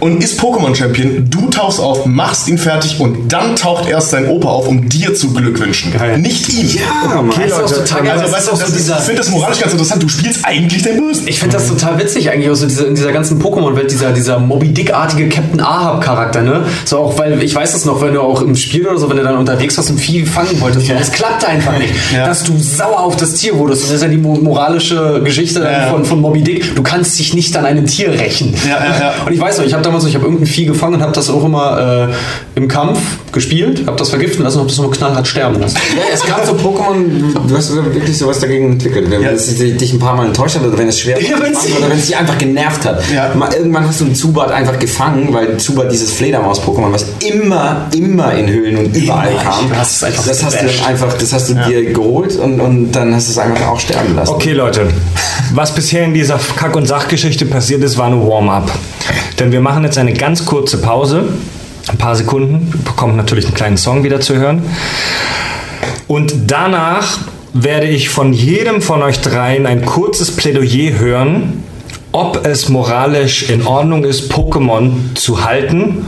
und ist Pokémon-Champion. Du tauchst auf, machst ihn fertig und dann taucht erst sein Opa auf, um dir zu beglückwünschen. Geil. Nicht ihm. Ja. Das auch total geil. Also, das weißt du, das so ich finde das moralisch ganz interessant. Du spielst eigentlich den Bösen. Ich finde das total witzig eigentlich, auch so diese, in dieser ganzen Pokémon-Welt, dieser, dieser Moby Dick-artige Captain Ahab-Charakter, ne? So auch, weil ich weiß es noch, wenn du auch im Spiel oder so, wenn du dann unterwegs warst und Vieh fangen wolltest, und es klappte einfach nicht. Ja. Dass du sauer auf das Tier wurdest. Das ist ja die mo- moralische Geschichte Ja. von, von Moby Dick. Du kannst dich nicht an einem Tier rächen. Ja, ja, ja. Und ich weiß noch, ich habe damals so, ich habe irgendein Vieh gefangen und habe das auch immer äh, im Kampf gespielt, habe das vergiften lassen und habe das immer knallhart sterben lassen. Ja, es gab so Pokémon, du hast wirklich sowas dagegen entwickelt. Wenn Ja. es dich ein paar Mal enttäuscht hat oder wenn es schwer Ja, war oder wenn es dich einfach genervt hat. Ja. Mal, irgendwann hast du einen Zubat einfach gefangen, weil Zubat dieses Fledermaus-Pokémon, was immer, immer in Höhlen und überall Immer. kam. Einfach das hast du gebasht. einfach, das hast du dir geholt und, und dann hast du es einfach auch sterben lassen. Okay, Leute. Was bisher in dieser Kack- und Sachgeschichte passiert ist, war nur Warm-up. Denn wir machen jetzt eine ganz kurze Pause. Ein paar Sekunden. Bekommt natürlich einen kleinen Song wieder zu hören. Und danach werde ich von jedem von euch dreien ein kurzes Plädoyer hören, ob es moralisch in Ordnung ist, Pokémon zu halten.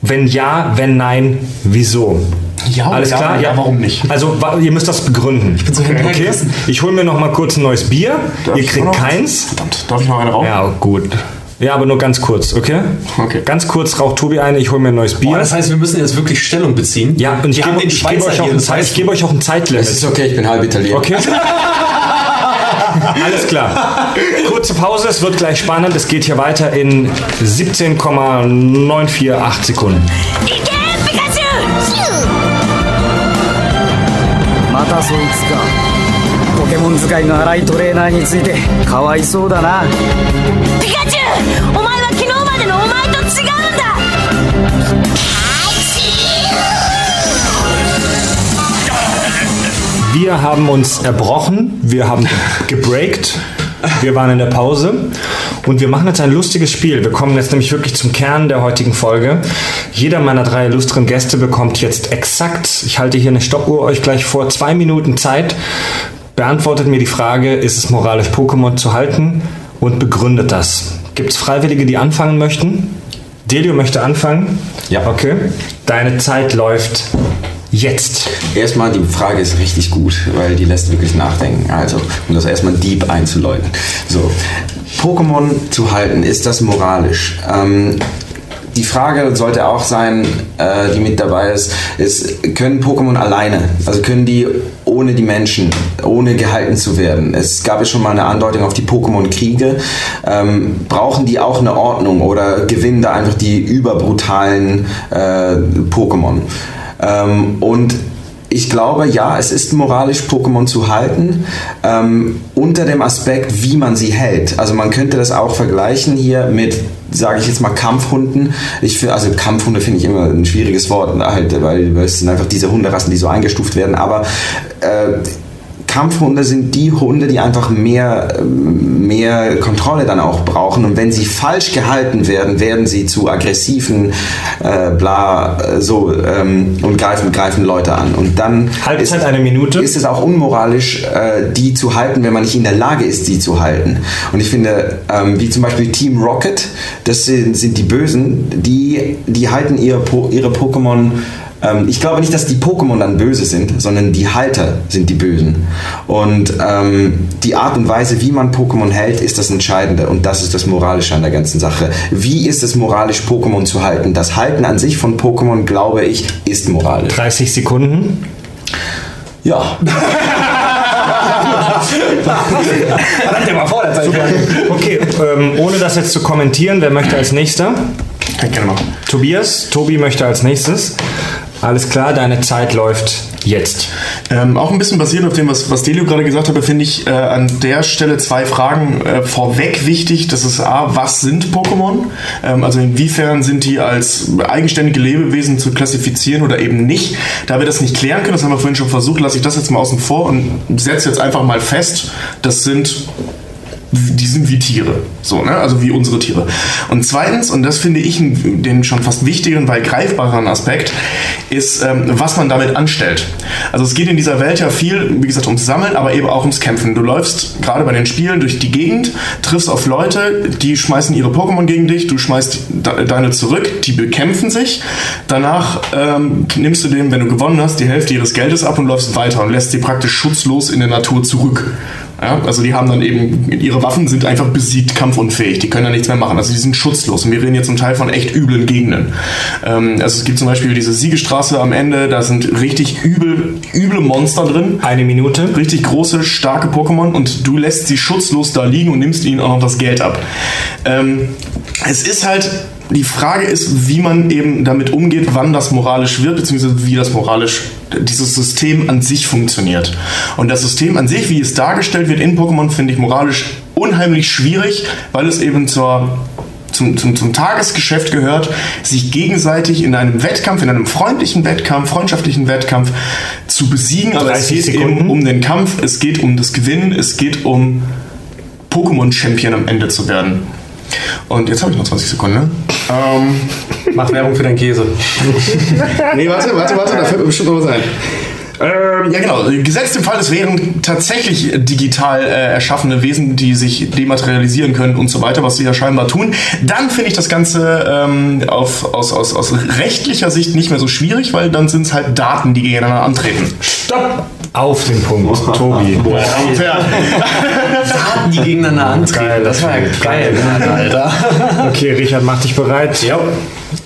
Wenn ja, wenn nein, wieso? Ja, Alles ja, klar? ja, warum nicht? Also ihr müsst das begründen. Ich bin so okay. hingerissen. Ich hole mir noch mal kurz ein neues Bier. Darf ihr kriegt keins. Verdammt, darf ich noch eine rauchen? Ja, gut. Ja, aber nur ganz kurz, okay? Okay. Ganz kurz raucht Tobi eine, ich hole mir ein neues Bier. Boah, das heißt, wir müssen jetzt wirklich Stellung beziehen. ja, und ich gebe ich gebe euch, auch ein das Zeit- ich gebe euch auch ein Es Zeitlimit. ist okay, ich bin halb Italiener. Okay? Alles klar. Kurze Pause, es wird gleich spannend. Es geht hier weiter in 17,948 Sekunden. いケモン使いの荒いトレーナーについてかわいそうだなピカチュウお前は昨日までのお前と違うんだあWir haben uns erbrochen, wir haben gebreakt, wir waren in der Pause und wir machen jetzt ein lustiges Spiel. Wir kommen jetzt nämlich wirklich zum Kern der heutigen Folge. Jeder meiner drei illustren Gäste bekommt jetzt exakt, ich halte hier eine Stoppuhr euch gleich vor, zwei Minuten Zeit. Beantwortet mir die Frage, ist es moralisch Pokémon zu halten und begründet das. Gibt es Freiwillige, die anfangen möchten? Delio möchte anfangen? Ja. Okay. Deine Zeit läuft jetzt. Erstmal, die Frage ist richtig gut, weil die lässt wirklich nachdenken. Also, um das erstmal deep einzuläuten. So, Pokémon zu halten, ist das moralisch? Ähm, die Frage sollte auch sein, äh, die mit dabei ist, ist, können Pokémon alleine, also können die ohne die Menschen, ohne gehalten zu werden? Es gab ja schon mal eine Andeutung auf die Pokémon-Kriege. Ähm, brauchen die auch eine Ordnung oder gewinnen da einfach die überbrutalen äh, Pokémon? Ähm, und ich glaube, ja, es ist moralisch, Pokémon zu halten, ähm, unter dem Aspekt, wie man sie hält. Also man könnte das auch vergleichen hier mit, sage ich jetzt mal, Kampfhunden. Ich find, also Kampfhunde finde ich immer ein schwieriges Wort, halt, weil, weil es sind einfach diese Hunderassen, die so eingestuft werden. Aber äh, Kampfhunde sind die Hunde, die einfach mehr, mehr Kontrolle dann auch brauchen. Und wenn sie falsch gehalten werden, werden sie zu aggressiven, äh, bla, äh, so, ähm, und greifen, greifen Leute an. Und dann Halbzeit eine Minute. ist es auch unmoralisch, äh, die zu halten, wenn man nicht in der Lage ist, sie zu halten. Und ich finde, ähm, wie zum Beispiel Team Rocket, das sind, sind die Bösen, die, die halten ihre, po ihre Pokémon. Ähm, ich glaube nicht, dass die Pokémon dann böse sind, sondern die Halter sind die Bösen. Und ähm, die Art und Weise, wie man Pokémon hält, ist das Entscheidende. Und das ist das Moralische an der ganzen Sache. Wie ist es moralisch, Pokémon zu halten? Das Halten an sich von Pokémon, glaube ich, ist moralisch. 30 Sekunden. Ja. Verdammt, der war vor der Zeit. Okay, ähm, ohne das jetzt zu kommentieren, wer möchte als nächster? Kann ich gerne machen. Tobias. Tobi möchte als nächstes. Alles klar, deine Zeit läuft jetzt. Ähm, auch ein bisschen basiert auf dem, was, was Delio gerade gesagt hat, finde ich äh, an der Stelle zwei Fragen äh, vorweg wichtig. Das ist A, was sind Pokémon? Ähm, also inwiefern sind die als eigenständige Lebewesen zu klassifizieren oder eben nicht? Da wir das nicht klären können, das haben wir vorhin schon versucht, lasse ich das jetzt mal außen vor und setze jetzt einfach mal fest, das sind die sind wie Tiere, so, ne? also wie unsere Tiere. Und zweitens, und das finde ich den schon fast wichtigeren, weil greifbaren Aspekt, ist, ähm, was man damit anstellt. Also es geht in dieser Welt ja viel, wie gesagt, ums Sammeln, aber eben auch ums Kämpfen. Du läufst gerade bei den Spielen durch die Gegend, triffst auf Leute, die schmeißen ihre Pokémon gegen dich, du schmeißt de deine zurück, die bekämpfen sich. Danach ähm, nimmst du denen, wenn du gewonnen hast, die Hälfte ihres Geldes ab und läufst weiter und lässt sie praktisch schutzlos in der Natur zurück. Ja, also die haben dann eben, ihre Waffen sind einfach besiegt, kampfunfähig, die können da nichts mehr machen. Also die sind schutzlos. Und wir reden jetzt zum Teil von echt üblen Gegenden. Ähm, also es gibt zum Beispiel diese Siegestraße am Ende, da sind richtig übel, üble Monster drin. Eine Minute. Richtig große, starke Pokémon und du lässt sie schutzlos da liegen und nimmst ihnen auch noch das Geld ab. Ähm, es ist halt die Frage ist, wie man eben damit umgeht, wann das moralisch wird, beziehungsweise wie das moralisch, dieses System an sich funktioniert. Und das System an sich, wie es dargestellt wird in Pokémon, finde ich moralisch unheimlich schwierig, weil es eben zur zum, zum, zum Tagesgeschäft gehört, sich gegenseitig in einem Wettkampf, in einem freundlichen Wettkampf, freundschaftlichen Wettkampf zu besiegen. Aber es 30 geht Sekunden. eben um den Kampf, es geht um das Gewinnen, es geht um Pokémon-Champion am Ende zu werden. Und jetzt habe ich noch 20 Sekunden, ne? Ähm, Mach Werbung für deinen Käse. nee, warte, warte, warte, da fällt mir bestimmt noch was ein. Ähm, ja, genau. Gesetzt im Fall, es wären tatsächlich digital äh, erschaffene Wesen, die sich dematerialisieren können und so weiter, was sie ja scheinbar tun. Dann finde ich das Ganze ähm, auf, aus, aus, aus rechtlicher Sicht nicht mehr so schwierig, weil dann sind es halt Daten, die gegeneinander antreten. Stopp! Auf den Punkt, Tobi. Fair. Daten, die gegeneinander antreten. Geil, das war ja geil, Alter. Okay, Richard, mach dich bereit. Ja.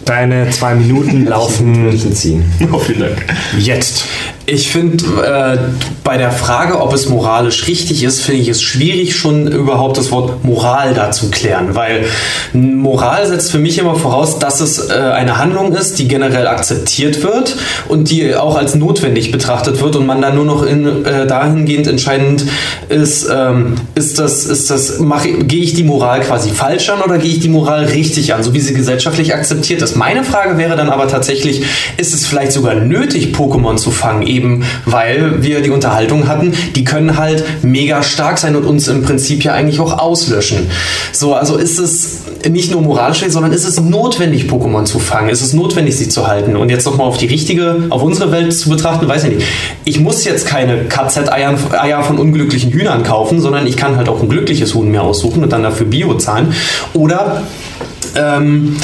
Deine zwei Minuten laufen Müssen ziehen. oh, vielen Dank. jetzt. Ich finde, äh, bei der Frage, ob es moralisch richtig ist, finde ich es schwierig, schon überhaupt das Wort Moral da zu klären. Weil Moral setzt für mich immer voraus, dass es äh, eine Handlung ist, die generell akzeptiert wird und die auch als notwendig betrachtet wird und man dann nur noch in, äh, dahingehend entscheidend ist, ähm, ist das, ist das, gehe ich die Moral quasi falsch an oder gehe ich die Moral richtig an, so wie sie gesellschaftlich akzeptiert ist. Meine Frage wäre dann aber tatsächlich, ist es vielleicht sogar nötig, Pokémon zu fangen, eben weil wir die Unterhaltung hatten, die können halt mega stark sein und uns im Prinzip ja eigentlich auch auslöschen. So, also ist es nicht nur moralisch, sondern ist es notwendig, Pokémon zu fangen? Ist es notwendig, sie zu halten? Und jetzt nochmal auf die richtige, auf unsere Welt zu betrachten, weiß ich nicht. Ich muss jetzt keine KZ-Eier Eier von unglücklichen Hühnern kaufen, sondern ich kann halt auch ein glückliches Huhn mir aussuchen und dann dafür Bio zahlen. Oder ähm,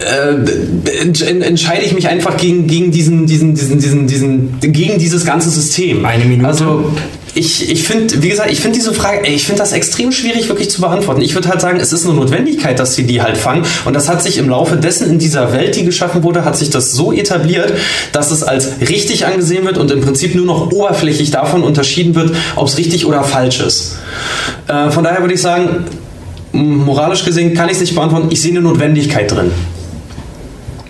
äh, ent- entscheide ich mich einfach gegen, gegen diesen, diesen, diesen, diesen, diesen, gegen dieses ganze System. Eine Minute. Also ich, ich finde, wie gesagt, ich finde diese Frage, ich finde das extrem schwierig wirklich zu beantworten. Ich würde halt sagen, es ist eine Notwendigkeit, dass sie die halt fangen. Und das hat sich im Laufe dessen in dieser Welt, die geschaffen wurde, hat sich das so etabliert, dass es als richtig angesehen wird und im Prinzip nur noch oberflächlich davon unterschieden wird, ob es richtig oder falsch ist. Äh, von daher würde ich sagen, moralisch gesehen kann ich es nicht beantworten. Ich sehe eine Notwendigkeit drin.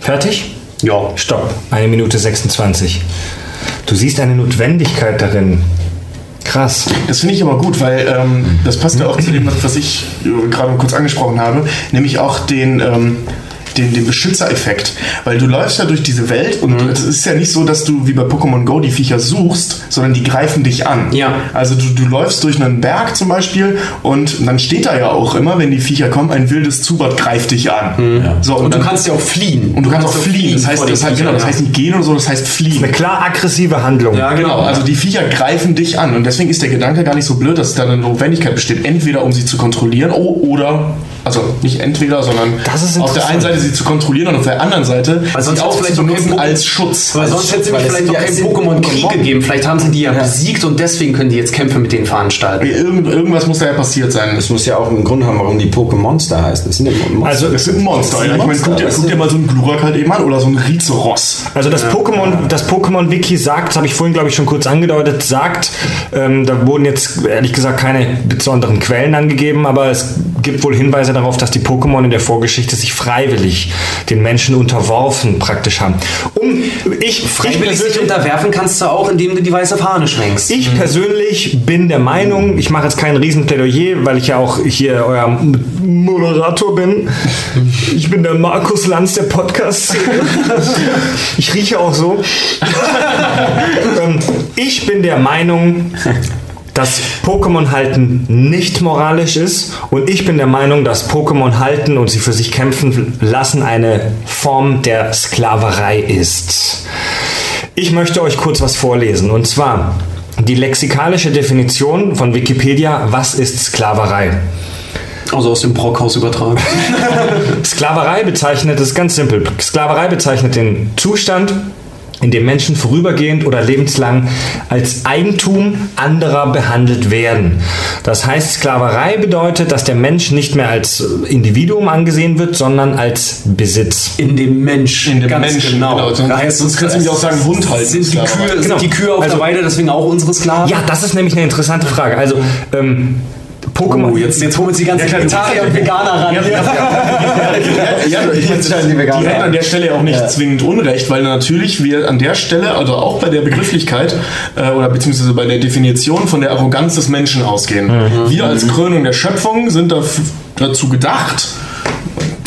Fertig? Ja. Stopp. Eine Minute 26. Du siehst eine Notwendigkeit darin. Krass. Das finde ich aber gut, weil ähm, das passt ja auch zu dem, was- ich gerade kurz angesprochen habe, nämlich auch den, ähm, den, den Beschützereffekt. Weil du läufst ja durch diese Welt und es ist ja nicht so, dass du wie bei Pokémon Go die Viecher suchst, sondern die greifen dich an. Ja. Also du, du läufst durch einen Berg zum Beispiel und dann steht da ja auch immer, wenn die Viecher kommen, ein wildes Zubat greift dich an. So, Und du dann- kannst ja auch fliehen. und du kannst auch fliehen. Das heißt, das, heißt, genau, das heißt nicht gehen oder so, das heißt fliehen. Eine klar aggressive Handlung. Ja, Genau, also die Viecher greifen dich an und deswegen ist der Gedanke gar nicht so blöd, dass da eine Notwendigkeit besteht, entweder um sie zu kontrollieren oh, oder, also nicht entweder, sondern Das ist auf der einen. Seite sie zu kontrollieren und auf der anderen Seite Weil sonst sie hat's auch vielleicht zu auch keinen benutzen Pokémon- als Schutz. Weil sonst hätte es es vielleicht noch ja- keinen es Pokémon-Krieg Pokémon. gegeben. Vielleicht haben sie die ja, besiegt und deswegen können die jetzt Kämpfe mit denen veranstalten. Irgend, irgendwas muss da ja passiert sein. Das muss ja auch einen Grund haben, warum die Pokémonster heißen. Das sind ja Monster. Also, Das sind Monster. Ja. Ich meine, Monster, guck dir, guck mal so einen Glurak halt eben an oder so einen Rizeros. Also das Pokémon, das Pokémon-Wiki sagt, das habe ich vorhin, glaube ich, schon kurz angedeutet, sagt, ähm, da wurden jetzt ehrlich gesagt keine besonderen Quellen angegeben, aber es gibt wohl Hinweise darauf, dass die Pokémon in der Vorgeschichte sich freiwillig den Menschen unterworfen praktisch haben. Um ich, Freiwillig sich unterwerfen kannst du auch, indem du die weiße Fahne schwenkst. ich persönlich bin der Meinung, ich mache jetzt kein Riesenplädoyer, weil ich ja auch hier euer Moderator bin. Ich bin der Markus Lanz der Podcast-Szene. Ich rieche auch so. Ähm, ich bin der Meinung, dass Pokémon halten nicht moralisch ist und ich bin der Meinung, dass Pokémon halten und sie für sich kämpfen lassen eine Form der Sklaverei ist. Ich möchte euch kurz was vorlesen und zwar die lexikalische Definition von Wikipedia, was ist Sklaverei? Also aus dem Brockhaus übertragen. Sklaverei bezeichnet, ist ganz simpel, Sklaverei bezeichnet den Zustand, in dem Menschen vorübergehend oder lebenslang als Eigentum anderer behandelt werden. Das heißt, Sklaverei bedeutet, dass der Mensch nicht mehr als Individuum angesehen wird, sondern als Besitz. In dem Mensch. In dem Ganz Menschen, genau. genau. Sonst- Da heißt sonst es- kannst du mich auch sagen, Hund halten, Sind die. Kühe, Genau. sind die Kühe auf Also- der Weide deswegen auch unsere Sklaven? Ja, das ist nämlich eine interessante Frage. Also, ähm, Pokémon. Oh, jetzt, jetzt holen wir die ganzen Ja, Vegetarier und Veganer ran. Ja, ja, ja. ja, ich scheinen die die Veganer. hätten an der Stelle ja auch nicht zwingend Unrecht, weil natürlich wir an der Stelle, also auch bei der Begrifflichkeit äh, oder beziehungsweise bei der Definition von der Arroganz des Menschen ausgehen. Wir als Krönung der Schöpfung sind dazu gedacht,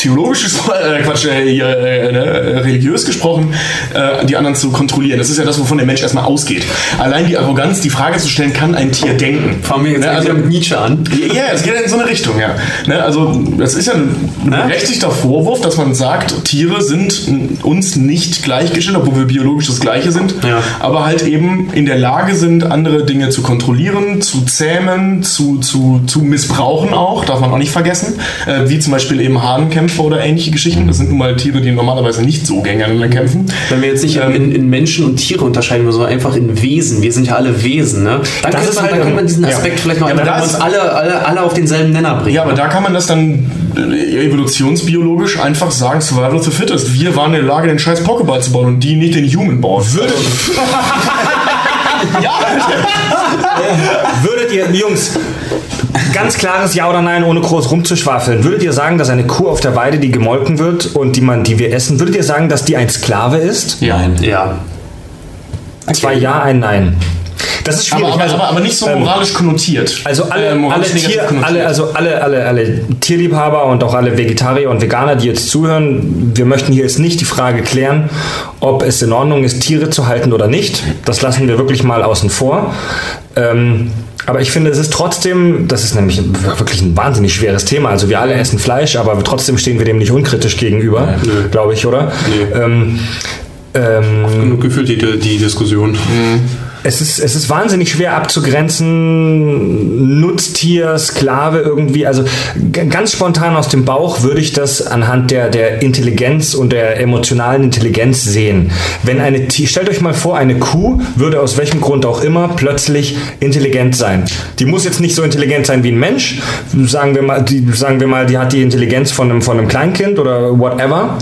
theologisch gesprochen, äh, Quatsch, äh, äh, ne, religiös gesprochen, äh, die anderen zu kontrollieren. Das ist ja das, wovon der Mensch erstmal ausgeht. Allein die Arroganz, die Frage zu stellen, kann ein Tier denken? Fangen wir jetzt Ne, also mit Nietzsche an. ja, es geht ja in so eine Richtung, ja. Ne, also das ist ja ein berechtigter Vorwurf, dass man sagt, Tiere sind uns nicht gleichgestellt, obwohl wir biologisch das Gleiche sind, Ja. aber halt eben in der Lage sind, andere Dinge zu kontrollieren, zu zähmen, zu, zu, zu missbrauchen auch, darf man auch nicht vergessen, äh, wie zum Beispiel eben Hahnenkämpfe oder ähnliche Geschichten. Das sind nun mal Tiere, die normalerweise nicht so gegeneinander kämpfen. Wenn wir jetzt nicht Ähm, in, in Menschen und Tiere unterscheiden, sondern einfach in Wesen. Wir sind ja alle Wesen, ne? Dann, Das man, halt, dann könnte man diesen ja. Aspekt vielleicht noch Ja, einmal, da uns alle, alle, alle auf denselben Nenner bringen. Ja, aber da kann man das dann äh, evolutionsbiologisch einfach sagen, Survival of the Fittest. Wir waren in der Lage, den scheiß Pokéball zu bauen und die nicht den Human bauen. Würde. ja, Würdet ihr, Jungs, ganz klares Ja oder Nein, ohne groß rumzuschwafeln, würdet ihr sagen, dass eine Kuh auf der Weide, die gemolken wird und die, man, die wir essen, würdet ihr sagen, dass die ein Sklave ist? Nein. Ja. Zwei Ja, ein Nein. Das ist schwierig. aber, aber, also, aber, aber nicht so ähm, moralisch konnotiert. Also alle, Äh, alle, Tier, konnotiert. alle, also alle, alle, alle Tierliebhaber und auch alle Vegetarier und Veganer, die jetzt zuhören, wir möchten hier jetzt nicht die Frage klären, ob es in Ordnung ist, Tiere zu halten oder nicht. Das lassen wir wirklich mal außen vor. Ähm, aber ich finde, es ist trotzdem, das ist nämlich wirklich ein wahnsinnig schweres Thema. Also wir alle essen Fleisch, aber trotzdem stehen wir dem nicht unkritisch gegenüber, glaube ich, oder? Ähm, ähm, Genug gefühlt die, die Diskussion. Es ist, es ist wahnsinnig schwer abzugrenzen, Nutztier, Sklave irgendwie. Also ganz spontan aus dem Bauch würde ich das anhand der, der Intelligenz und der emotionalen Intelligenz sehen. Wenn eine stellt euch mal vor, eine Kuh würde aus welchem Grund auch immer plötzlich intelligent sein. Die muss jetzt nicht so intelligent sein wie ein Mensch. Sagen wir mal, die, sagen wir mal, die hat die Intelligenz von einem, von einem Kleinkind oder whatever.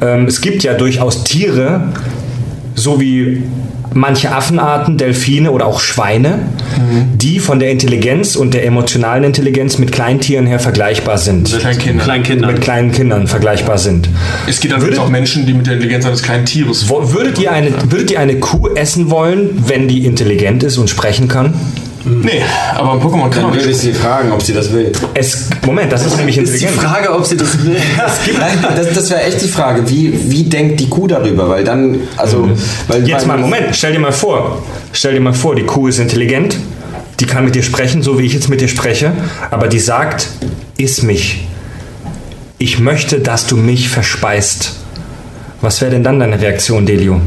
Ähm, es gibt ja durchaus Tiere, so wie manche Affenarten, Delfine oder auch Schweine, die von der Intelligenz und der emotionalen Intelligenz mit Kleintieren her vergleichbar sind. Kleine Kinder. Kleinkindern. Mit kleinen Kindern vergleichbar sind. Es gibt natürlich auch Menschen, die mit der Intelligenz eines kleinen Tieres Wo- Würdet ihr, eine, würdet ihr eine Kuh essen wollen, wenn die intelligent ist und sprechen kann? Nee, aber ein Pokémon kann Dann würde ich nicht. sie fragen, ob sie das will. Es, Moment, das ist nämlich Ist die intelligent. Frage, ob sie das will. Nein, das, das wäre echt die Frage. Wie, wie denkt die Kuh darüber? Weil dann, also. Weil, Jetzt mal Moment, stell dir mal vor. Stell dir mal vor, die Kuh ist intelligent, die kann mit dir sprechen, so wie ich jetzt mit dir spreche, aber die sagt, iss mich. Ich möchte, dass du mich verspeist. Was wäre denn dann deine Reaktion, Delio?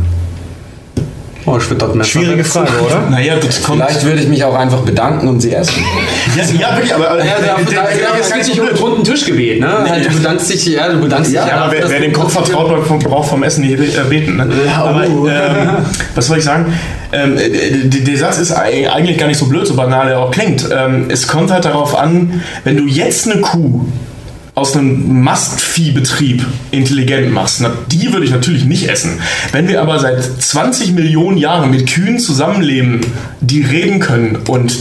Oh, ich würde das Schwierige. Frage, oder? Naja, das kommt. Vielleicht würde ich mich auch einfach bedanken und sie essen. Ja, ja wirklich, aber. aber Ja, da, da, da, da ist richtig um den runden Tisch gebeten, ne? Halt, du bedankst dich, ja, du bedankst dich. Ja, aber wer, wer dem Koch vertraut, beim- braucht vom Essen nicht äh, beten. Ne? Ja, aber oh. ähm, was soll ich sagen? Ähm, äh, der, der Satz ist ei- eigentlich gar nicht so blöd, so banal er auch klingt. Ähm, es kommt halt darauf an, wenn du jetzt eine Kuh aus einem Mastviehbetrieb intelligent machst, na, die würde ich natürlich nicht essen. Wenn wir aber seit 20 Millionen Jahren mit Kühen zusammenleben, die reden können und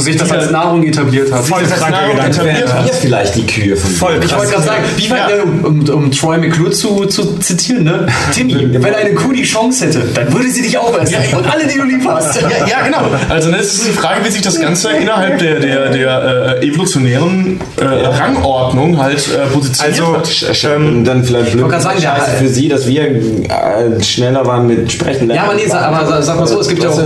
sich das als Nahrung etabliert hat. Voll kranker Nahrung Gedanke. etabliert hat, wir vielleicht die Kühe von Voll Ich wollte gerade sagen, wie weit, Ja. äh, um, um, um Troy McClure zu, zu zitieren, ne? Timmy, wenn eine Kuh die Chance hätte, dann würde sie dich auch essen. Ja, ja. Und alle, die du lieb hast. Ja, ja, genau. Also das ist die Frage, wie sich das Ganze innerhalb der, der, der äh, evolutionären äh, Rangordnung halt äh, positioniert Also, hat. Und dann vielleicht blöd wollte gerade sagen, der- Scheiße für sie, dass wir äh, schneller waren mit Sprechen. Ja, aber nee, sag, aber sag- sag mal so, es gibt ja auch,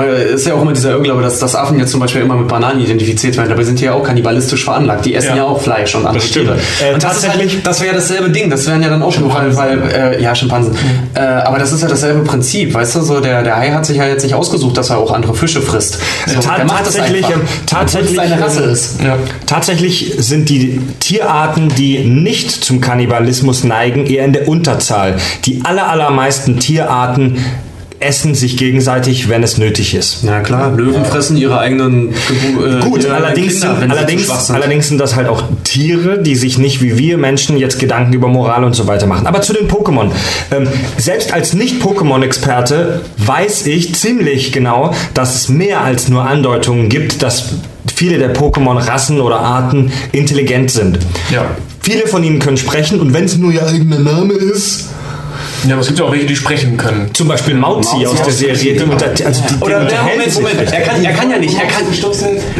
äh, äh, äh, mal, ist ja auch immer dieser Irrglaube, dass, dass Affen jetzt zum Beispiel immer mit Bananen identifiziert werden, aber sind ja auch kannibalistisch veranlagt. Die essen ja, Ja. auch Fleisch und andere. Tiere. Äh, und ist tatsächlich- halt, das wäre dasselbe Ding, das wären ja dann auch nur, weil, weil äh, ja, Schimpansen. Äh, aber das ist ja dasselbe Prinzip, weißt du, so der, der Hai hat sich ja jetzt nicht ausgesucht, dass er auch andere Fische frisst. So, Ta- tatsächlich, ähm, tatsächlich, seine Rasse ähm, ist. Ja. Tatsächlich sind die Tierarten, die nicht zum Kannibalismus neigen, eher in der Unterzahl. Die aller, allermeisten Tierarten essen sich gegenseitig, wenn es nötig ist. Ja klar, Löwen fressen ihre eigenen Gebu- äh, Gut, ihre allerdings, Kinder, sind, allerdings, allerdings sind das halt auch Tiere, die sich nicht wie wir Menschen jetzt Gedanken über Moral und so weiter machen. Aber zu den Pokémon. Ähm, selbst als Nicht-Pokémon-Experte weiß ich ziemlich genau, dass es mehr als nur Andeutungen gibt, dass viele der Pokémon-Rassen oder Arten intelligent sind. Ja. Viele von ihnen können sprechen und wenn es nur ihr eigener Name ist, ja, aber es gibt ja auch welche, die sprechen können. zum Beispiel Mauzi, Mauzi aus der der Serie, die, unter, also die, die Oder unterhält Moment, Moment. Er kann, er kann ja nicht, er kann,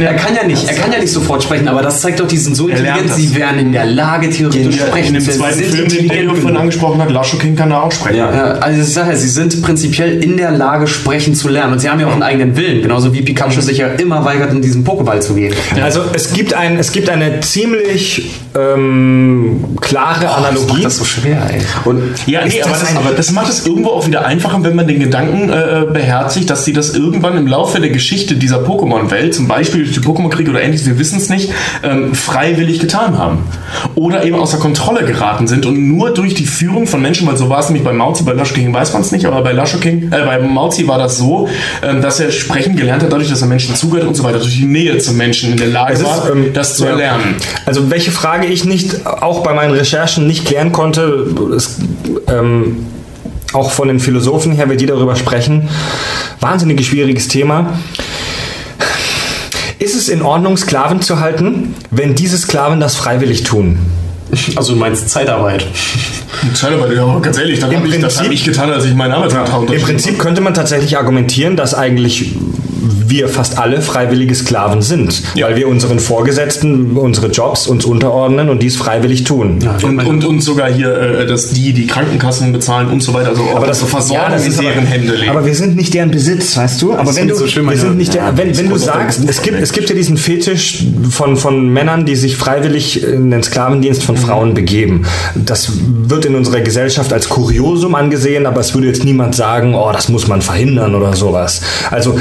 er kann ja nicht, er kann ja nicht sofort sprechen, aber das zeigt doch, die sind so intelligent, das. sie wären in der Lage, theoretisch zu der, sprechen. in dem Sie zweiten sind Film, den Elio vorhin angesprochen hat, Lasho King kann da auch sprechen. Ja. Ja, also ich sage ja, sie sind prinzipiell in der Lage, sprechen zu lernen. Und sie haben ja auch einen eigenen Willen, genauso wie Pikachu sich ja immer weigert, in diesen Pokéball zu gehen. Also es gibt, ein, es gibt eine ziemlich ähm, klare Analogie. Das ist so schwer, ey. Und Ja, nee, aber, das das, ein- aber das macht es irgendwo auch wieder einfacher, wenn man den Gedanken äh, beherzigt, dass sie das irgendwann im Laufe der Geschichte dieser Pokémon-Welt, zum Beispiel durch die Pokémon-Kriege oder ähnliches, wir wissen es nicht, ähm, freiwillig getan haben. Oder eben außer Kontrolle geraten sind und nur durch die Führung von Menschen, weil so war es nämlich bei Mauzi, bei Lasho King weiß man es nicht, aber bei Lasho King, äh, bei Mauzi war das so, ähm, dass er sprechen gelernt hat, dadurch, dass er Menschen zugehört und so weiter, durch die Nähe zum Menschen in der Lage ist, war, ähm, das zu ja. erlernen. Also welche Frage ich nicht, auch bei meinen Recherchen nicht klären konnte, ist, ähm, auch von den Philosophen her, wie die darüber sprechen, wahnsinnig schwieriges Thema. Ist es in Ordnung, Sklaven zu halten, wenn diese Sklaven das freiwillig tun? Also du meinst Zeitarbeit. Zeitarbeit, ja, ganz ehrlich, das Im habe ich, das Prinzip- hab ich getan, als ich meinen Arbeitsvertrag Im unterschrieben Prinzip könnte man tatsächlich argumentieren, dass eigentlich wir fast alle freiwillige Sklaven sind, Ja. weil wir unseren Vorgesetzten unsere Jobs uns unterordnen und dies freiwillig tun. Und, und, und sogar hier, äh, dass die die Krankenkassen bezahlen und so weiter, also auch Aber das Versorgung ja, das in ist deren aber, Hände legen. Aber wir sind nicht deren Besitz, weißt du? Aber wenn finde du, so schön, wir sind nicht der, ja, wenn, wenn du sagst, es gibt, es gibt ja diesen Fetisch von, von Männern, die sich freiwillig in den Sklavendienst von Frauen begeben. Das wird in unserer Gesellschaft als Kuriosum angesehen, aber es würde jetzt niemand sagen, oh, das muss man verhindern oder sowas. Also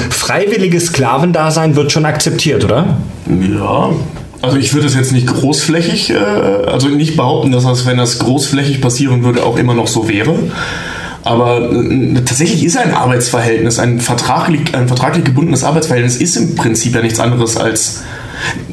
freiwilliges Sklavendasein wird schon akzeptiert, oder? Ja. Also ich würde es jetzt nicht großflächig, äh, also nicht behaupten, dass das, wenn das großflächig passieren würde, auch immer noch so wäre. Aber äh, tatsächlich ist ein Arbeitsverhältnis, ein vertraglich, ein vertraglich gebundenes Arbeitsverhältnis ist im Prinzip ja nichts anderes als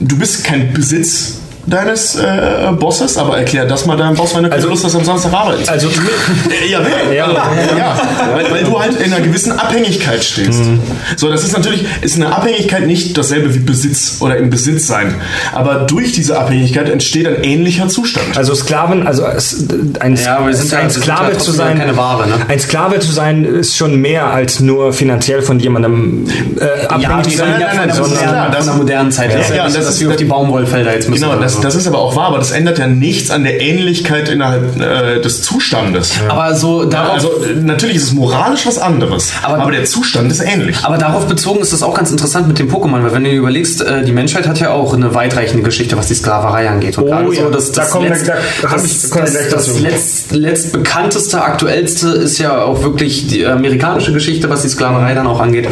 du bist kein Besitz deines äh, Bosses, aber erklär das mal deinem Boss, wenn du keine Also- Lust hast, am Samstag arbeiten. Also, ja, ja, Ja. ja. Weil, weil du halt in einer gewissen Abhängigkeit stehst. Mhm. So, das ist natürlich, ist eine Abhängigkeit nicht dasselbe wie Besitz oder im Besitz sein. Aber durch diese Abhängigkeit entsteht ein ähnlicher Zustand. Also Sklaven, also ein, Ja, aber wir sind es- ja- ein Sklave zu sein, keine Ware, ne? ein Sklave zu sein ist schon mehr als nur finanziell von jemandem äh, abhängig Ja, zu sein, reden ja von der, das ist modernen, klar, das- von der modernen Zeit. Das ist Ja, das dass ist- wir auf die Baumwollfelder jetzt müssen. Genau, das, das ist aber auch wahr, aber das ändert ja nichts an der Ähnlichkeit innerhalb äh, des Zustandes. aber so darauf, Also natürlich ist es moralisch was anderes, Aber- aber, der Zustand ist ähnlich. aber darauf bezogen ist das auch ganz interessant mit dem Pokémon, weil wenn du dir überlegst, äh, die Menschheit hat ja auch eine weitreichende Geschichte, was die Sklaverei angeht. Und Oh gerade ja, so das, da das, wir- letzt, da das, das, das letzt, letztbekannteste, aktuellste ist ja auch wirklich die amerikanische Geschichte, was die Sklaverei dann auch angeht,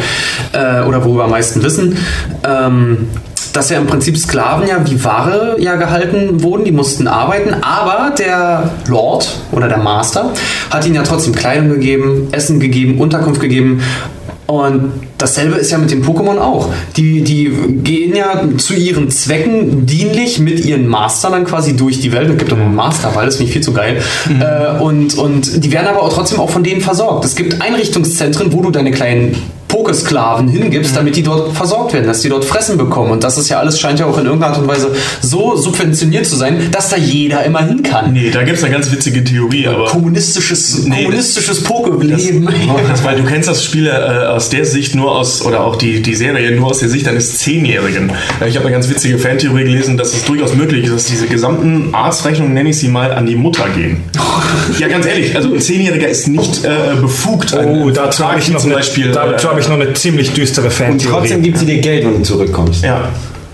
äh, oder worüber am meisten wissen. Ähm, dass ja im Prinzip Sklaven ja wie Ware ja gehalten wurden, die mussten arbeiten, aber der Lord oder der Master hat ihnen ja trotzdem Kleidung gegeben, Essen gegeben, Unterkunft gegeben und dasselbe ist ja mit den Pokémon auch. Die, die gehen ja zu ihren Zwecken dienlich mit ihren Mastern dann quasi durch die Welt. Es gibt auch einen Master, weil das finde ich viel zu geil. Äh, und, und die werden aber auch trotzdem auch von denen versorgt. Es gibt Einrichtungszentren, wo du deine kleinen Pokesklaven hingibst, damit die dort versorgt werden, dass die dort Fressen bekommen. Und das ist ja alles, scheint ja auch in irgendeiner Art und Weise so subventioniert zu sein, dass da jeder immer hin kann. Nee, da gibt es eine ganz witzige Theorie, aber. Kommunistisches, Nee, kommunistisches Pokeleben. Das, weil du kennst das Spiel äh, aus der Sicht nur aus, oder auch die, die Serie nur aus der Sicht eines Zehnjährigen. Äh, Ich habe eine ganz witzige Fantheorie gelesen, dass es durchaus möglich ist, dass diese gesamten Arztrechnungen, nenne ich sie mal, an die Mutter gehen. ja, ganz ehrlich, also ein Zehnjähriger ist nicht äh, befugt. Oh, dazu Vertrag habe ich noch zum eine, Beispiel. dazu äh, habe ich noch eine ziemlich düstere Und Fantheorie. trotzdem gibt sie dir Geld, wenn du zurückkommst. ja.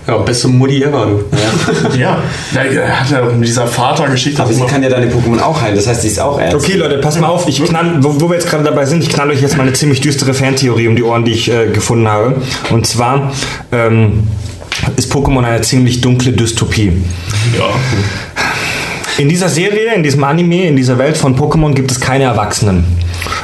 Ja, beste Mutti ever, du. Ja, da hat er mit dieser Vatergeschichte. Aber sie kann ja deine Pokémon auch heilen, das heißt, sie ist auch Ärztin. Okay, Leute, passt mal auf. Ich knall, wo, wo wir jetzt gerade dabei sind, ich knall euch jetzt mal eine ziemlich düstere Fantheorie um die Ohren, die ich äh, gefunden habe. Und zwar ähm, ist Pokémon eine ziemlich dunkle Dystopie. ja. In dieser Serie, in diesem Anime, in dieser Welt von Pokémon gibt es keine Erwachsenen.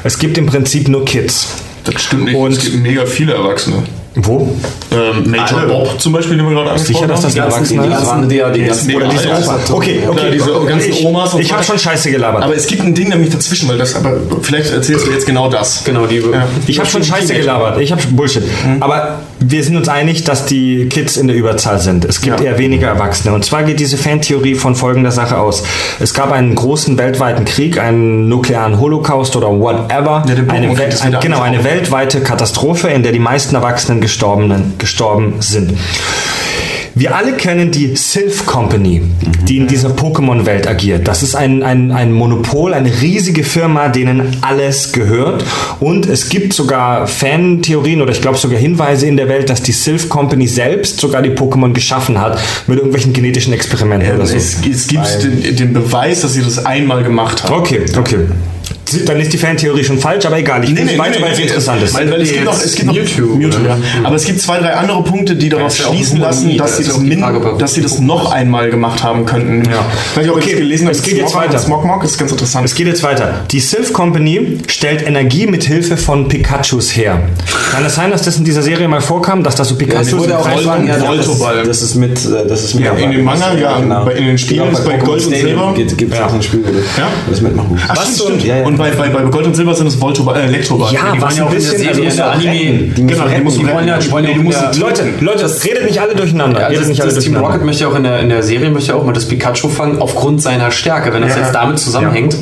Es gibt im Prinzip nur Kids. Das stimmt nicht. Und- es gibt mega viele Erwachsene. Wo? Ähm, Major Alle. Bob zum Beispiel, den wir gerade angesprochen Sicher, dass das haben. ein Erwachsener die ganzen, die, die ganzen, Oder diese. Opa. Okay, okay. Oder diese ganzen ich Omas und ich habe schon Scheiße gelabert. Aber es gibt ein Ding nämlich dazwischen, weil das, aber vielleicht erzählst du jetzt genau das. Genau, die. Ja. Ich habe schon Scheiße gelabert. Ich habe Bullshit. Aber wir sind uns einig, dass die Kids in der Überzahl sind. Es gibt Ja. eher weniger Erwachsene. Und zwar geht diese Fantheorie von folgender Sache aus. Es gab einen großen weltweiten Krieg, einen nuklearen Holocaust oder whatever. Ja, der eine, ein, genau, eine weltweite Katastrophe, in der die meisten Erwachsenen gestorbenen, gestorben sind. Wir alle kennen die Sylph Company, die in dieser Pokémon-Welt agiert. Das ist ein, ein, ein Monopol, eine riesige Firma, denen alles gehört. Und es gibt sogar Fan-Theorien oder ich glaube sogar Hinweise in der Welt, dass die Sylph Company selbst sogar die Pokémon geschaffen hat mit irgendwelchen genetischen Experimenten oder so. Es, es gibt den, den Beweis, dass sie das einmal gemacht haben. Okay, okay. Dann ist die Fantheorie schon falsch, aber egal. Ich nee, nee, weiter, weil es interessant ist. Weil, weil es gibt noch, es gibt noch Mewtwo, Mewtwo, ja. Aber es gibt zwei, drei andere Punkte, die darauf ja auch schließen lassen, nie, dass da sie, das ja auch min, dass sie das noch einmal gemacht haben könnten. Ja. Ich weiß nicht, ob Okay, das gelesen es geht jetzt Smogmog- weiter. Smogmog ist ganz interessant. Es geht jetzt weiter. Die Sylph Company stellt Energie mit Hilfe von Pikachus her. Kann es sein, dass das in dieser Serie mal vorkam, dass das so Ja, Pikachus es wurde auch waren? ja, das, das ist mit, äh, das ist mit Ja, in den Manga, ja, bei- in den Spielen ist bei Gold und Silber. Gibt es Ja. auch ein Spiel, Ja? das mitmachen Ach, musst. stimmt, stimmt. Ja, ja. Und bei, bei, bei Gold und Silber sind es Voltoball, äh, Elektroball. Ja, die was ja ein auch in der bisschen... Also, in der Anime. Die Genau, die retten. musst du Die ja, die wollen ja du musst- der, Leute, Leute, redet nicht alle durcheinander. Ja, das, nicht alle das Team. Rocket möchte auch in der, in der Serie möchte auch mal das Pikachu fangen aufgrund seiner Stärke, wenn das jetzt damit zusammenhängt.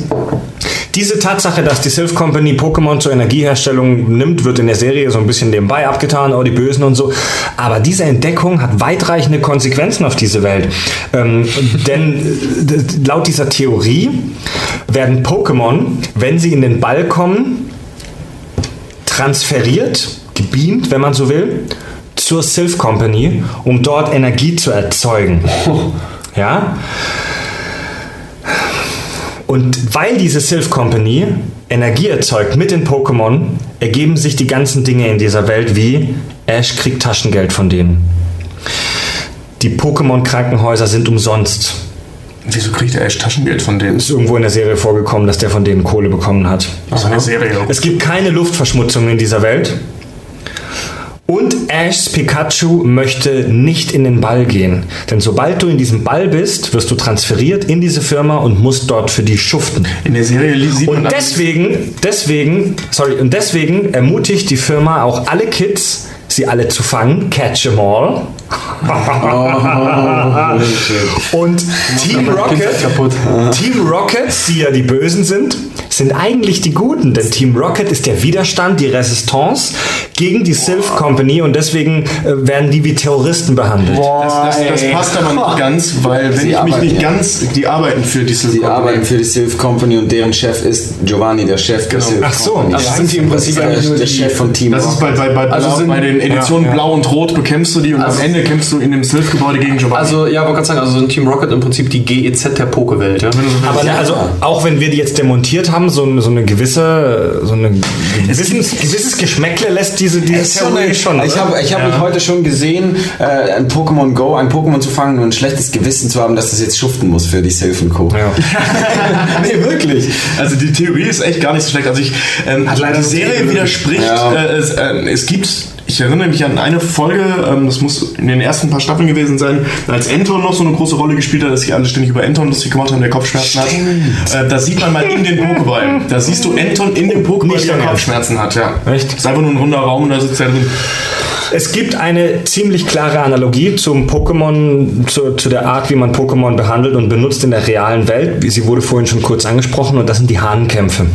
Diese Tatsache, dass die Sylph Company Pokémon zur Energieherstellung nimmt, wird in der Serie so ein bisschen nebenbei abgetan, oh die Bösen und so. Aber diese Entdeckung hat weitreichende Konsequenzen auf diese Welt. Ähm, denn äh, laut dieser Theorie werden Pokémon, wenn sie in den Ball kommen, transferiert, gebeamt, wenn man so will, zur Sylph Company, um dort Energie zu erzeugen. Ja? Und weil diese Sylph Company Energie erzeugt mit den Pokémon, ergeben sich die ganzen Dinge in dieser Welt wie Ash kriegt Taschengeld von denen. Die Pokémon-Krankenhäuser sind umsonst. Wieso kriegt der Ash Taschengeld von denen? Ist irgendwo in der Serie vorgekommen, dass der von denen Kohle bekommen hat. Ist eine Serie. Es gibt keine Luftverschmutzung in dieser Welt. Und Ashs Pikachu möchte nicht in den Ball gehen. Denn sobald du in diesem Ball bist, wirst du transferiert in diese Firma und musst dort für die schuften. In der Serie sieht man Und deswegen, deswegen, sorry, und deswegen ermutigt die Firma auch alle Kids, sie alle zu fangen, catch 'em all. und Team Rocket. Team Rocket, die ja die Bösen sind, sind eigentlich die Guten, denn Team Rocket ist der Widerstand, die Resistance gegen die Sylph Company und deswegen äh, werden die wie Terroristen behandelt. Das, das, das passt aber nicht ganz, weil wenn Sie ich mich nicht ja. ganz, die arbeiten für die Silver Die arbeiten für die Sylph Company und deren Chef ist Giovanni, der Chef der Sylph Ach so, Company. also sind die im Prinzip der, eigentlich nur der die- Chef von Team Das ist bei, bei, bei, Also Blau, sind- bei den Editionen Blau und Rot bekämpfst du die und am Ende kämpfst du in dem Sylph-Gebäude gegen Giovanni. Also, ja, wollte gerade sagen, also so ein Team Rocket im Prinzip die GEZ der Pokewelt, ja? Aber also auch wenn wir die jetzt demontiert haben, so, eine- so eine gewisse, so eine gewissen, gewisses Geschmäckle lässt diese, diese Theorie schon. ich habe ich hab mich heute schon gesehen, äh, ein Pokémon Go, ein Pokémon zu fangen und ein schlechtes Gewissen zu haben, dass das jetzt schuften muss für die und Co. Ja. nee, wirklich. Also die Theorie ist echt gar nicht so schlecht. Also ich, ähm, leider die Serie widerspricht. Ja. Äh, es, äh, es gibt, ich erinnere mich an eine Folge, ähm, das muss in den ersten paar Staffeln gewesen sein, als Enton noch so eine große Rolle gespielt hat, dass sie alle ständig über Enton lustig gemacht haben, der Kopfschmerzen hat. Äh, da sieht man mal in den Pokéball. Da siehst du Enton in dem Pokéball, Nicht der. Kopfschmerzen hat. Ja. Echt? Ist einfach nur ein runder Raum und da sitzt er drin. Es gibt eine ziemlich klare Analogie zum Pokémon, zu, zu der Art, wie man Pokémon behandelt und benutzt in der realen Welt. Sie wurde vorhin schon kurz angesprochen und das sind die Hahnkämpfe.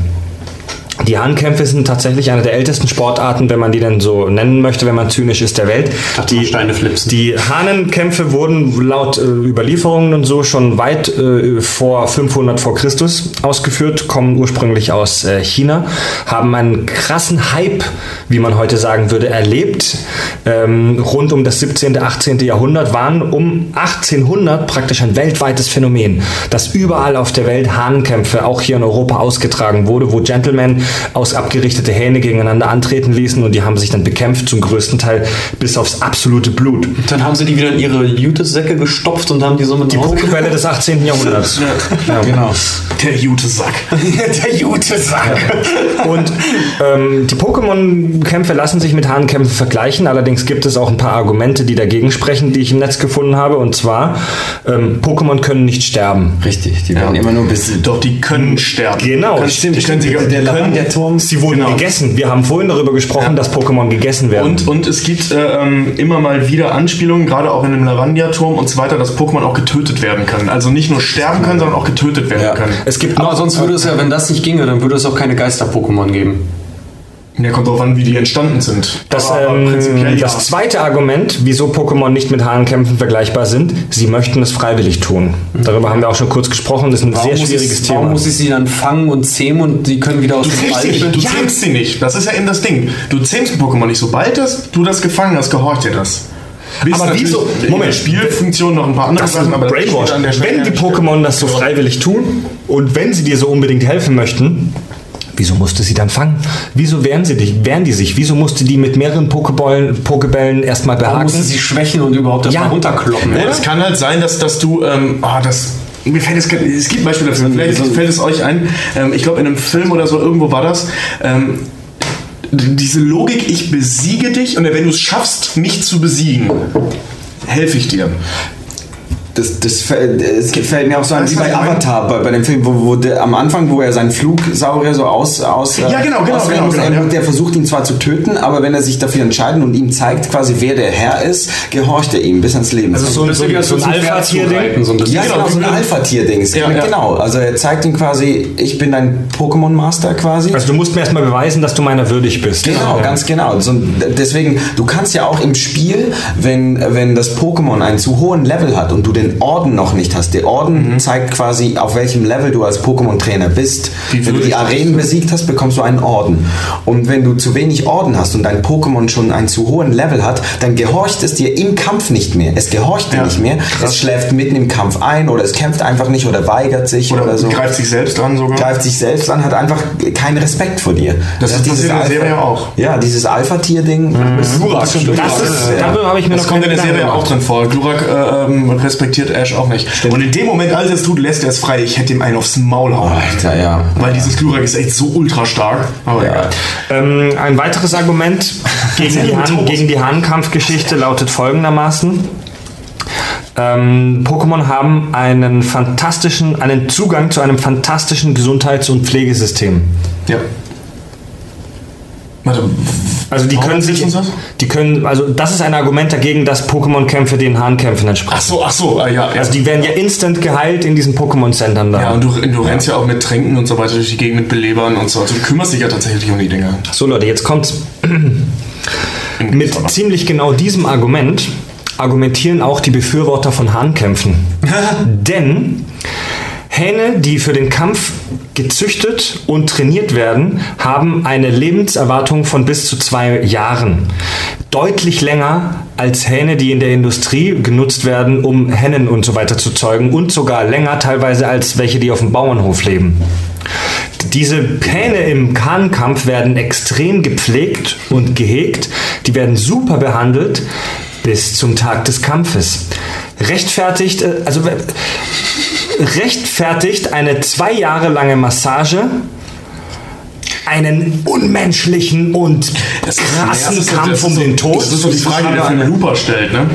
Die Hahnkämpfe sind tatsächlich eine der ältesten Sportarten, wenn man die denn so nennen möchte, wenn man zynisch ist, der Welt. Mal, Steine flipsen. Die Hahnenkämpfe wurden laut äh, Überlieferungen und so schon weit äh, vor 500 vor Christus ausgeführt, kommen ursprünglich aus äh, China, haben einen krassen Hype, wie man heute sagen würde, erlebt. Ähm, rund um das 17., 18. Jahrhundert waren um 1800 praktisch ein weltweites Phänomen, dass überall auf der Welt Hahnenkämpfe, auch hier in Europa, ausgetragen wurde, wo Gentlemen aus abgerichtete Hähne gegeneinander antreten ließen und die haben sich dann bekämpft, zum größten Teil bis aufs absolute Blut. Dann haben sie die wieder in ihre Jutesäcke gestopft und haben die so mit Die Pokebälle des 18. Jahrhunderts. Ja. Genau. Der Jutesack. Der Jutesack. Und ähm, die Pokémon-Kämpfe lassen sich mit Hahnkämpfen vergleichen. Allerdings gibt es auch ein paar Argumente, die dagegen sprechen, die ich im Netz gefunden habe. Und zwar, ähm, Pokémon können nicht sterben. Richtig, die werden immer nur besiegt. Doch, die können sterben. Genau. Können, Stimmt, die können, sie, Der können, Lavandia-Turm. Sie wurden Genau. gegessen. Wir haben vorhin darüber gesprochen, dass Pokémon gegessen werden. Und, und es gibt äh, ähm, immer mal wieder Anspielungen, gerade auch in dem Lavandia-Turm und so weiter, dass Pokémon auch getötet werden können. Also nicht nur sterben können, sondern auch getötet werden Ja. können. es gibt Aber noch sonst würde es ja, wenn das nicht ginge, dann würde es auch keine Geister-Pokémon geben. Ja, kommt drauf an, wie die entstanden sind. Das, Aber ähm, prinzipiell ja. das zweite Argument, wieso Pokémon nicht mit Hahnkämpfen vergleichbar sind, sie möchten es freiwillig tun. Darüber haben wir auch schon kurz gesprochen. Das ist ein sehr muss schwieriges ich, Thema. Warum muss ich sie dann fangen und zähmen und die können wieder aus dem sie nicht, du Ja. zähmst sie nicht. Das ist ja eben das Ding. Du zähmst Pokémon nicht. Sobald das, du das gefangen hast, gehorcht dir das. Bis Aber wieso- Moment. Spielfunktion noch ein paar andere Das Sachen, aber das Brainwash. steht an der Stelle Wenn die. Pokémon das so freiwillig tun und wenn sie dir so unbedingt helfen möchten, wieso musste sie dann fangen? Wieso wehren sie dich? Wehren die sich? Wieso musste die mit mehreren Pokeballen, Pokebällen erstmal behaken? mussten sie schwächen und überhaupt das Ja. mal runterkloppen? Ja, oder? es kann halt sein, dass, dass du, ähm, ah, das, mir fällt es, es gibt Beispiele dafür, vielleicht fällt es euch ein, ähm, ich glaube in einem Film oder so, irgendwo war das, ähm, diese Logik, ich besiege dich und wenn du es schaffst, mich zu besiegen, helfe ich dir. Das, das fällt, es fällt mir auch so an wie bei? Avatar, bei, bei dem Film, wo, wo der, am Anfang, wo er seinen Flugsaurier so aus, aus Ja, genau, genau, genau, muss, genau, er- ja. der versucht ihn zwar zu töten, aber wenn er sich dafür entscheidet und ihm zeigt quasi, wer der Herr ist, gehorcht er ihm bis ans Leben. Also so, ein- so, Deswegen ein- als so ein zum Pferd Alpha-Tier-Ding? so ja, genau, so ein Alpha-Tier-Ding. Ja, ja. Genau, also er zeigt ihm quasi, ich bin dein Pokémon-Master quasi. Also du musst mir erstmal beweisen, dass du meiner würdig bist. Genau, Ja. ganz genau. So, deswegen, du kannst ja auch im Spiel, wenn, wenn das Pokémon einen zu hohen Level hat und du den Orden noch nicht hast, der Orden zeigt quasi, auf welchem Level du als Pokémon-Trainer bist. Wie wenn du die Arenen besiegt hast, bekommst du einen Orden. Und wenn du zu wenig Orden hast und dein Pokémon schon einen zu hohen Level hat, dann gehorcht es dir im Kampf nicht mehr. Es gehorcht dir Ja, nicht mehr. Es schläft mitten im Kampf ein oder es kämpft einfach nicht oder weigert sich oder, Oder, so. greift sich selbst an sogar. Greift sich selbst an, hat einfach keinen Respekt vor dir. Das ist dieses passiert in der Alpha- Serie auch. Ja, dieses Alpha-Tier-Ding. Das ist Glurak, stimmt. Das ist, Ja. habe ich mir Das noch kommt in der Serie auch drin vor. Glurak äh, ähm, respektiert Ash auch nicht. Und in dem Moment, als er es tut, lässt er es frei. Ich hätte ihm einen aufs Maul hauen. Alter, ja. Weil dieses Glurak ist echt so ultra stark. Aber egal. Ähm, ein weiteres Argument, gegen die, Hahn, gegen die Hahnkampfgeschichte lautet folgendermaßen. Ähm, Pokémon haben einen fantastischen, einen Zugang zu einem fantastischen Gesundheits- und Pflegesystem. Ja. Warte, Also die Warum können sich, die können, also das ist ein Argument dagegen, dass Pokémon-Kämpfe den Hahnkämpfen entsprechen. ach so, ach so, ah, ja. ja. Also die werden ja instant geheilt in diesen Pokémon-Centern da. ja, und du, du rennst ja auch mit Tränken und so weiter durch die Gegend mit Belebern und so. Also du kümmerst dich ja tatsächlich um die Dinger. So Leute, jetzt kommt's. Mit ziemlich genau diesem Argument argumentieren auch die Befürworter von Hahnkämpfen. Denn Hähne, die für den Kampf gezüchtet und trainiert werden, haben eine Lebenserwartung von bis zu zwei Jahren. Deutlich länger als Hähne, die in der Industrie genutzt werden, um Hennen und so weiter zu zeugen und sogar länger teilweise als welche, die auf dem Bauernhof leben. Diese Hähne im Kahnkampf werden extrem gepflegt und gehegt. Die werden super behandelt bis zum Tag des Kampfes. Rechtfertigt, äh, also äh, rechtfertigt eine zwei Jahre lange Massage einen unmenschlichen und krassen Kampf um so- den Tod. Das ist so die Frage, die der Film Looper stellt, ne?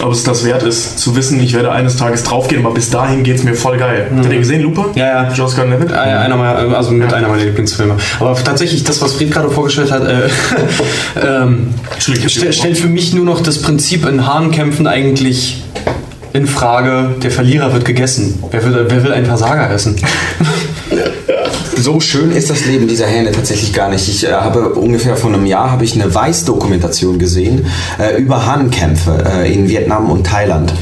Ob es das wert ist, zu wissen, ich werde eines Tages draufgehen, aber bis dahin geht's mir voll geil. Habt ihr den gesehen, Looper? Ja, ja. Joscar Levitt? Äh, einer meiner, also mit einer meiner Lieblingsfilme. Aber tatsächlich, das, was Fried gerade vorgestellt hat, äh, ähm, st stellt für mich nur noch das Prinzip in Hahnkämpfen eigentlich in Frage, der Verlierer wird gegessen. Wer will, wer will einen Versager essen? So schön ist das Leben dieser Hähne tatsächlich gar nicht. Ich äh, habe ungefähr vor einem Jahr habe ich eine Weiß-Dokumentation gesehen äh, über Hahnkämpfe äh, in Vietnam und Thailand,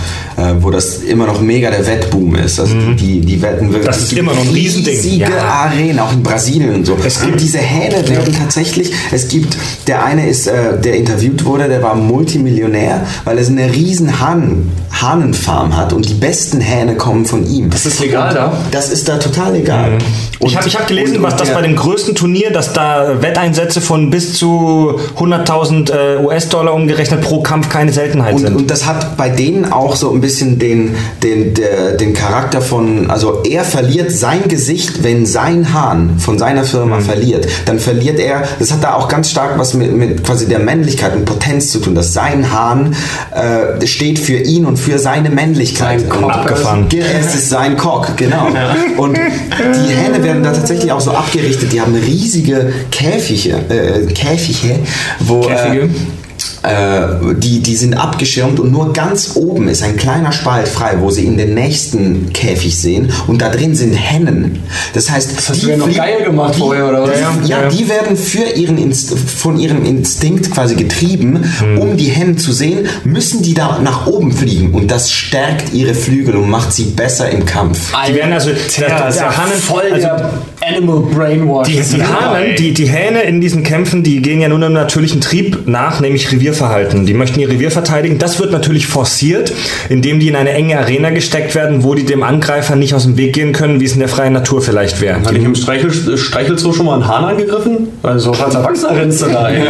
wo das immer noch mega der Wettboom ist. Also die, die wetten wirklich. Mhm. Das ist immer noch ein Riesending. Riesige Ja. Arenen, auch in Brasilien und so. Es und gibt- diese Hähne werden tatsächlich. Es gibt der eine ist, äh, der interviewt wurde, der war Multimillionär, weil er so eine riesen Hahn, Hahnenfarm hat und die besten Hähne kommen von ihm. Das ist legal da? Das ist da total egal. Ich habe ich hab gelesen, und- was und das bei dem größten Turnier, dass da Wetteinsätze von bis zu 100.000 äh, US-Dollar umgerechnet pro Kampf keine Seltenheit Und, sind. und das hat bei denen auch so ein bisschen den, den, der, den Charakter von, also er verliert sein Gesicht, wenn sein Hahn von seiner Firma Mhm. verliert, dann verliert er, das hat da auch ganz stark was mit, mit quasi der Männlichkeit und Potenz zu tun, dass sein Hahn äh, steht für ihn und für seine Männlichkeit. Sein Cock. Abgefahren. Ge- Es ist sein Cock, genau. Und die Hähne werden da tatsächlich auch so abgerichtet, die haben riesige Käfige, äh, Käfige, wo... Käfige? Äh, äh, die, die sind abgeschirmt und nur ganz oben ist ein kleiner Spalt frei, wo sie in den nächsten Käfig sehen und da drin sind Hennen. Das heißt, das du ja noch geil gemacht vorher, oder was? Ja, Ja, ja. die werden für ihren Inst von ihrem Instinkt quasi getrieben, Hm. um die Hennen zu sehen, müssen die da nach oben fliegen und das stärkt ihre Flügel und macht sie besser im Kampf. Die werden also- der- das ja Hannen- voll also- der Animal Brainwash. Die, die, die, die Hähne in diesen Kämpfen, die gehen ja nur einem natürlichen Trieb nach, nämlich Revierverhalten. Die möchten ihr Revier verteidigen. Das wird natürlich forciert, indem die in eine enge Arena gesteckt werden, wo die dem Angreifer nicht aus dem Weg gehen können, wie es in der freien Natur vielleicht wäre. Hatte ich im Streichel, Streichelzoo schon mal einen Hahn angegriffen? Also als Erwachsener rennst du da. ey.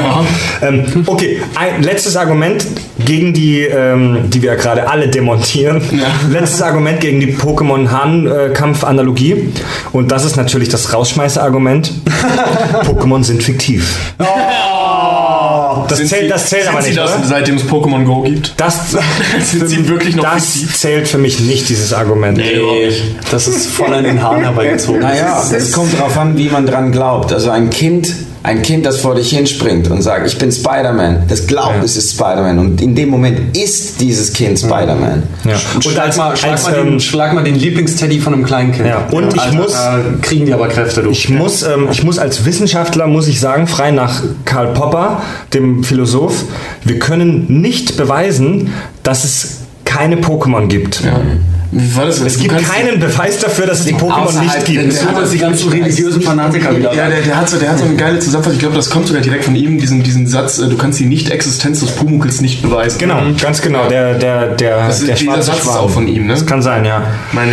Ähm, okay, ein letztes Argument gegen die, ähm, die wir ja gerade alle demontieren. Letztes Argument gegen die Pokémon-Hahn-Kampf-Analogie. Und das ist natürlich das Rausschmeißer-Argument. Pokémon sind fiktiv. Das Sind zählt, sie- das zählt aber sie nicht, das, oder? seitdem es Pokémon Go gibt? Das, Sind sie wirklich noch das fiktiv? zählt für mich nicht, dieses Argument. Nee, das ist voll an den Haaren herbeigezogen. Naja, es kommt darauf an, wie man dran glaubt. Also ein Kind, ein Kind, das vor dich hinspringt und sagt, ich bin Spider-Man, das glaubt, es ist Spider-Man. Und in dem Moment ist dieses Kind Spider-Man. Ja. Und schlag, mal, schlag, als, mal den, ähm, schlag mal den Lieblingsteddy von einem kleinen Kind. Ja, und ich muss- Da kriegen die aber Kräfte, du. Ich muss, ähm, ich muss als Wissenschaftler, muss ich sagen, frei nach Karl Popper, dem Philosoph, wir können nicht beweisen, dass es keine Pokémon gibt. Wie war das? Es gibt keinen Beweis dafür, dass es die Pokémon nicht außerhalb gibt. des- Das sind die ganzen religiösen Fanatiker wieder. Ja, der, der, hat so, der hat so eine geile Zusammenfassung. Ich glaube, das kommt sogar direkt von ihm, diesen, diesen Satz, äh, du kannst die Nicht-Existenz des Pumuckls nicht beweisen. Genau, ganz genau. Der, der, der, Das ist, der schwarze Satz ist Schwan. auch von ihm, ne? Das kann sein, ja. Meine.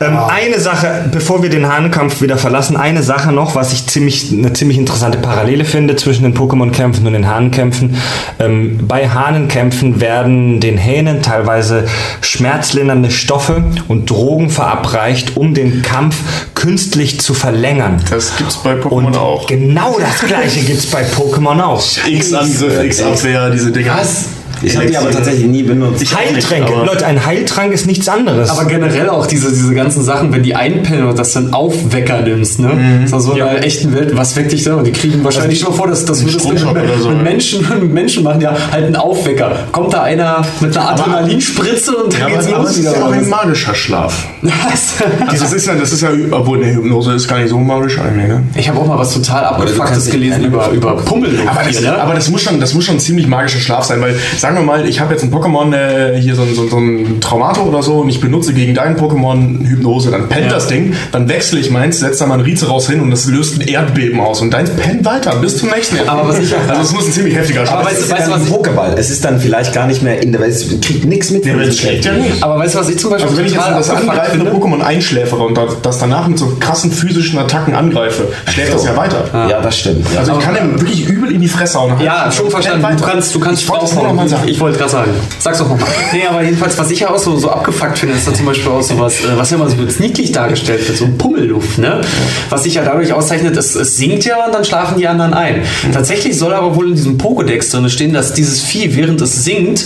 Ähm, Eine Sache, bevor wir den Hahnenkampf wieder verlassen, eine Sache noch, was ich ziemlich, eine ziemlich interessante Parallele finde zwischen den Pokémon-Kämpfen und den Hahnenkämpfen. Ähm, bei Hahnenkämpfen werden den Hähnen teilweise schmerzlindernde Stoffe Giftstoffe und Drogen verabreicht, um den Kampf künstlich zu verlängern. Das gibt's bei Pokémon Und auch. genau das gleiche gibt's bei Pokémon auch. X-Angriff, X-Abwehr, diese Dinger. Was? Ich habe die aber tatsächlich nie benutzt. Ich nicht, Heiltränke. aber- Leute, ein Heiltrank ist nichts anderes. Aber generell auch diese, diese ganzen Sachen, wenn die einpennen und das dann Aufwecker nimmst, ne? Mhm. Das ist so in der echten Welt, was weckt dich da? Und die kriegen wahrscheinlich schon vor, dass, dass wir das mit, mit, so, mit ja. Menschen, mit Menschen machen, ja, halt einen Aufwecker. Kommt da einer mit einer Adrenalinspritze und dann Ja, geht's aber los es ist ja auch ein magischer Schlaf. was? Also das ist ja, das ist ja, obwohl eine Hypnose ist gar nicht so magisch eigentlich, ne? Ich habe auch mal was total abgefucktes gelesen über, über Pummelluft Aber das, ne? aber das muss schon, das muss schon ein ziemlich magischer Schlaf sein, weil sagen wir mal, ich habe jetzt ein Pokémon äh, hier so, ein- so, so ein Traumato oder so und ich benutze gegen dein Pokémon Hypnose, dann pennt Ja. das Ding, dann wechsle ich meins, setze da mal ein Rize raus hin und das löst ein Erdbeben aus und deins pennt weiter bis zum nächsten Erdbeben. Aber was ich- also es muss ein ziemlich heftiger Schlaf Aber sein. weißt du, Es ist dann was ein ich- Pokéball. Es ist dann vielleicht gar nicht mehr in der Welt. Es kriegt nichts mit. Ja, das schlägt ja nicht. aber weißt du, was ich zum Beispiel Also wenn ich jetzt das angreifende? Pokémon einschläfere und das, das danach mit so krassen physischen Attacken angreife, schlägt das ja weiter. Ja, das stimmt. Ja. Also ich kann ihm wirklich übel in die Fresse hauen. Ja, schon verstanden. Du kannst, du kannst ich wollte es nur noch mal sagen. Ich wollte gerade sagen. Sag's doch nochmal. Nee, aber jedenfalls, was ich ja auch so, so abgefuckt finde, ist da zum Beispiel auch sowas, äh, was ja immer so niedlich dargestellt wird, so Pummelluft, ne? Was sich ja dadurch auszeichnet, es, es sinkt ja und dann schlafen die anderen ein. Tatsächlich soll aber wohl in diesem Pokédex drin stehen, dass dieses Vieh, während es sinkt,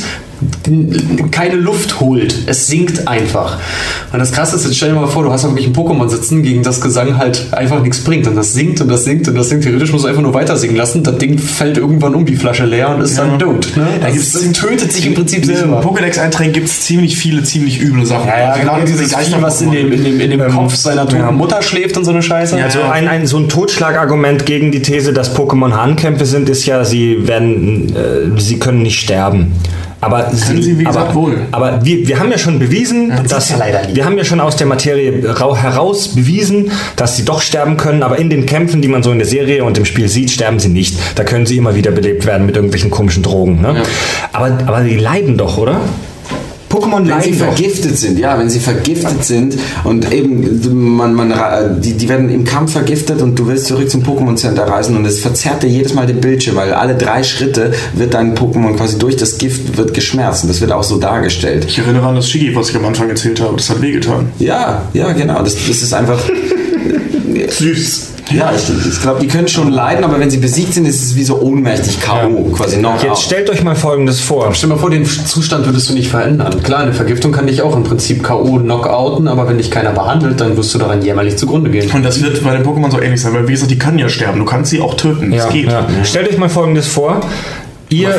keine Luft holt. Es sinkt einfach. Und das Krasse ist, jetzt stell dir mal vor, du hast da wirklich ein Pokémon sitzen, gegen das Gesang halt einfach nichts bringt. Und das sinkt und das sinkt und das sinkt. Theoretisch musst du einfach nur weiter singen lassen. Das Ding fällt irgendwann um, die Flasche leer und ist dann tot. Ne? Da Also gibt's es tötet sich im Prinzip selber. Pokédex-Einträgen gibt es ziemlich viele, ziemlich üble Sachen. Ja, ja, Also genau dieses Geister- was in dem, in dem, in dem Kopf seiner toten ja. Mutter schläft und so eine Scheiße. Also ein, ein, so ein Totschlagargument gegen die These, dass Pokémon Hahnkämpfe sind, ist ja, sie werden, äh, sie können nicht sterben. Aber sie, sie, wie gesagt, aber, wohl. aber wir, wir haben ja schon bewiesen, dass ja wir haben ja schon aus der Materie rau- heraus bewiesen, dass sie doch sterben können. Aber in den Kämpfen, die man so in der Serie und im Spiel sieht, sterben sie nicht. Da können sie immer wieder belebt werden mit irgendwelchen komischen Drogen. Ne? Aber, aber die leiden doch, oder? Pokémon Wenn sie leiden doch. vergiftet sind, ja, wenn sie vergiftet sind und eben man, man, die, die werden im Kampf vergiftet und du willst zurück zum Pokémon Center reisen und es verzerrt dir jedes Mal den Bildschirm, weil alle drei Schritte wird dein Pokémon quasi durch das Gift wird geschmerzt und das wird auch so dargestellt. Ich erinnere an das Shigi, was ich am Anfang erzählt habe. Das hat wehgetan. Ja, ja, genau, das, das ist einfach, Süß. Ja, ich, ich glaube, die können schon leiden, aber wenn sie besiegt sind, ist es wie so ohnmächtig K.O., quasi noch Jetzt stellt euch mal Folgendes vor. Stell dir mal vor, den Zustand würdest du nicht verändern. Klar, eine Vergiftung kann dich auch im Prinzip K.O. knockouten, aber wenn dich keiner behandelt, dann wirst du daran jämmerlich zugrunde gehen. Und das wird bei den Pokémon so ähnlich sein, weil wie gesagt, die können ja sterben. Du kannst sie auch töten. Das Ja, geht. ja. Stellt euch mal Folgendes vor. Ihr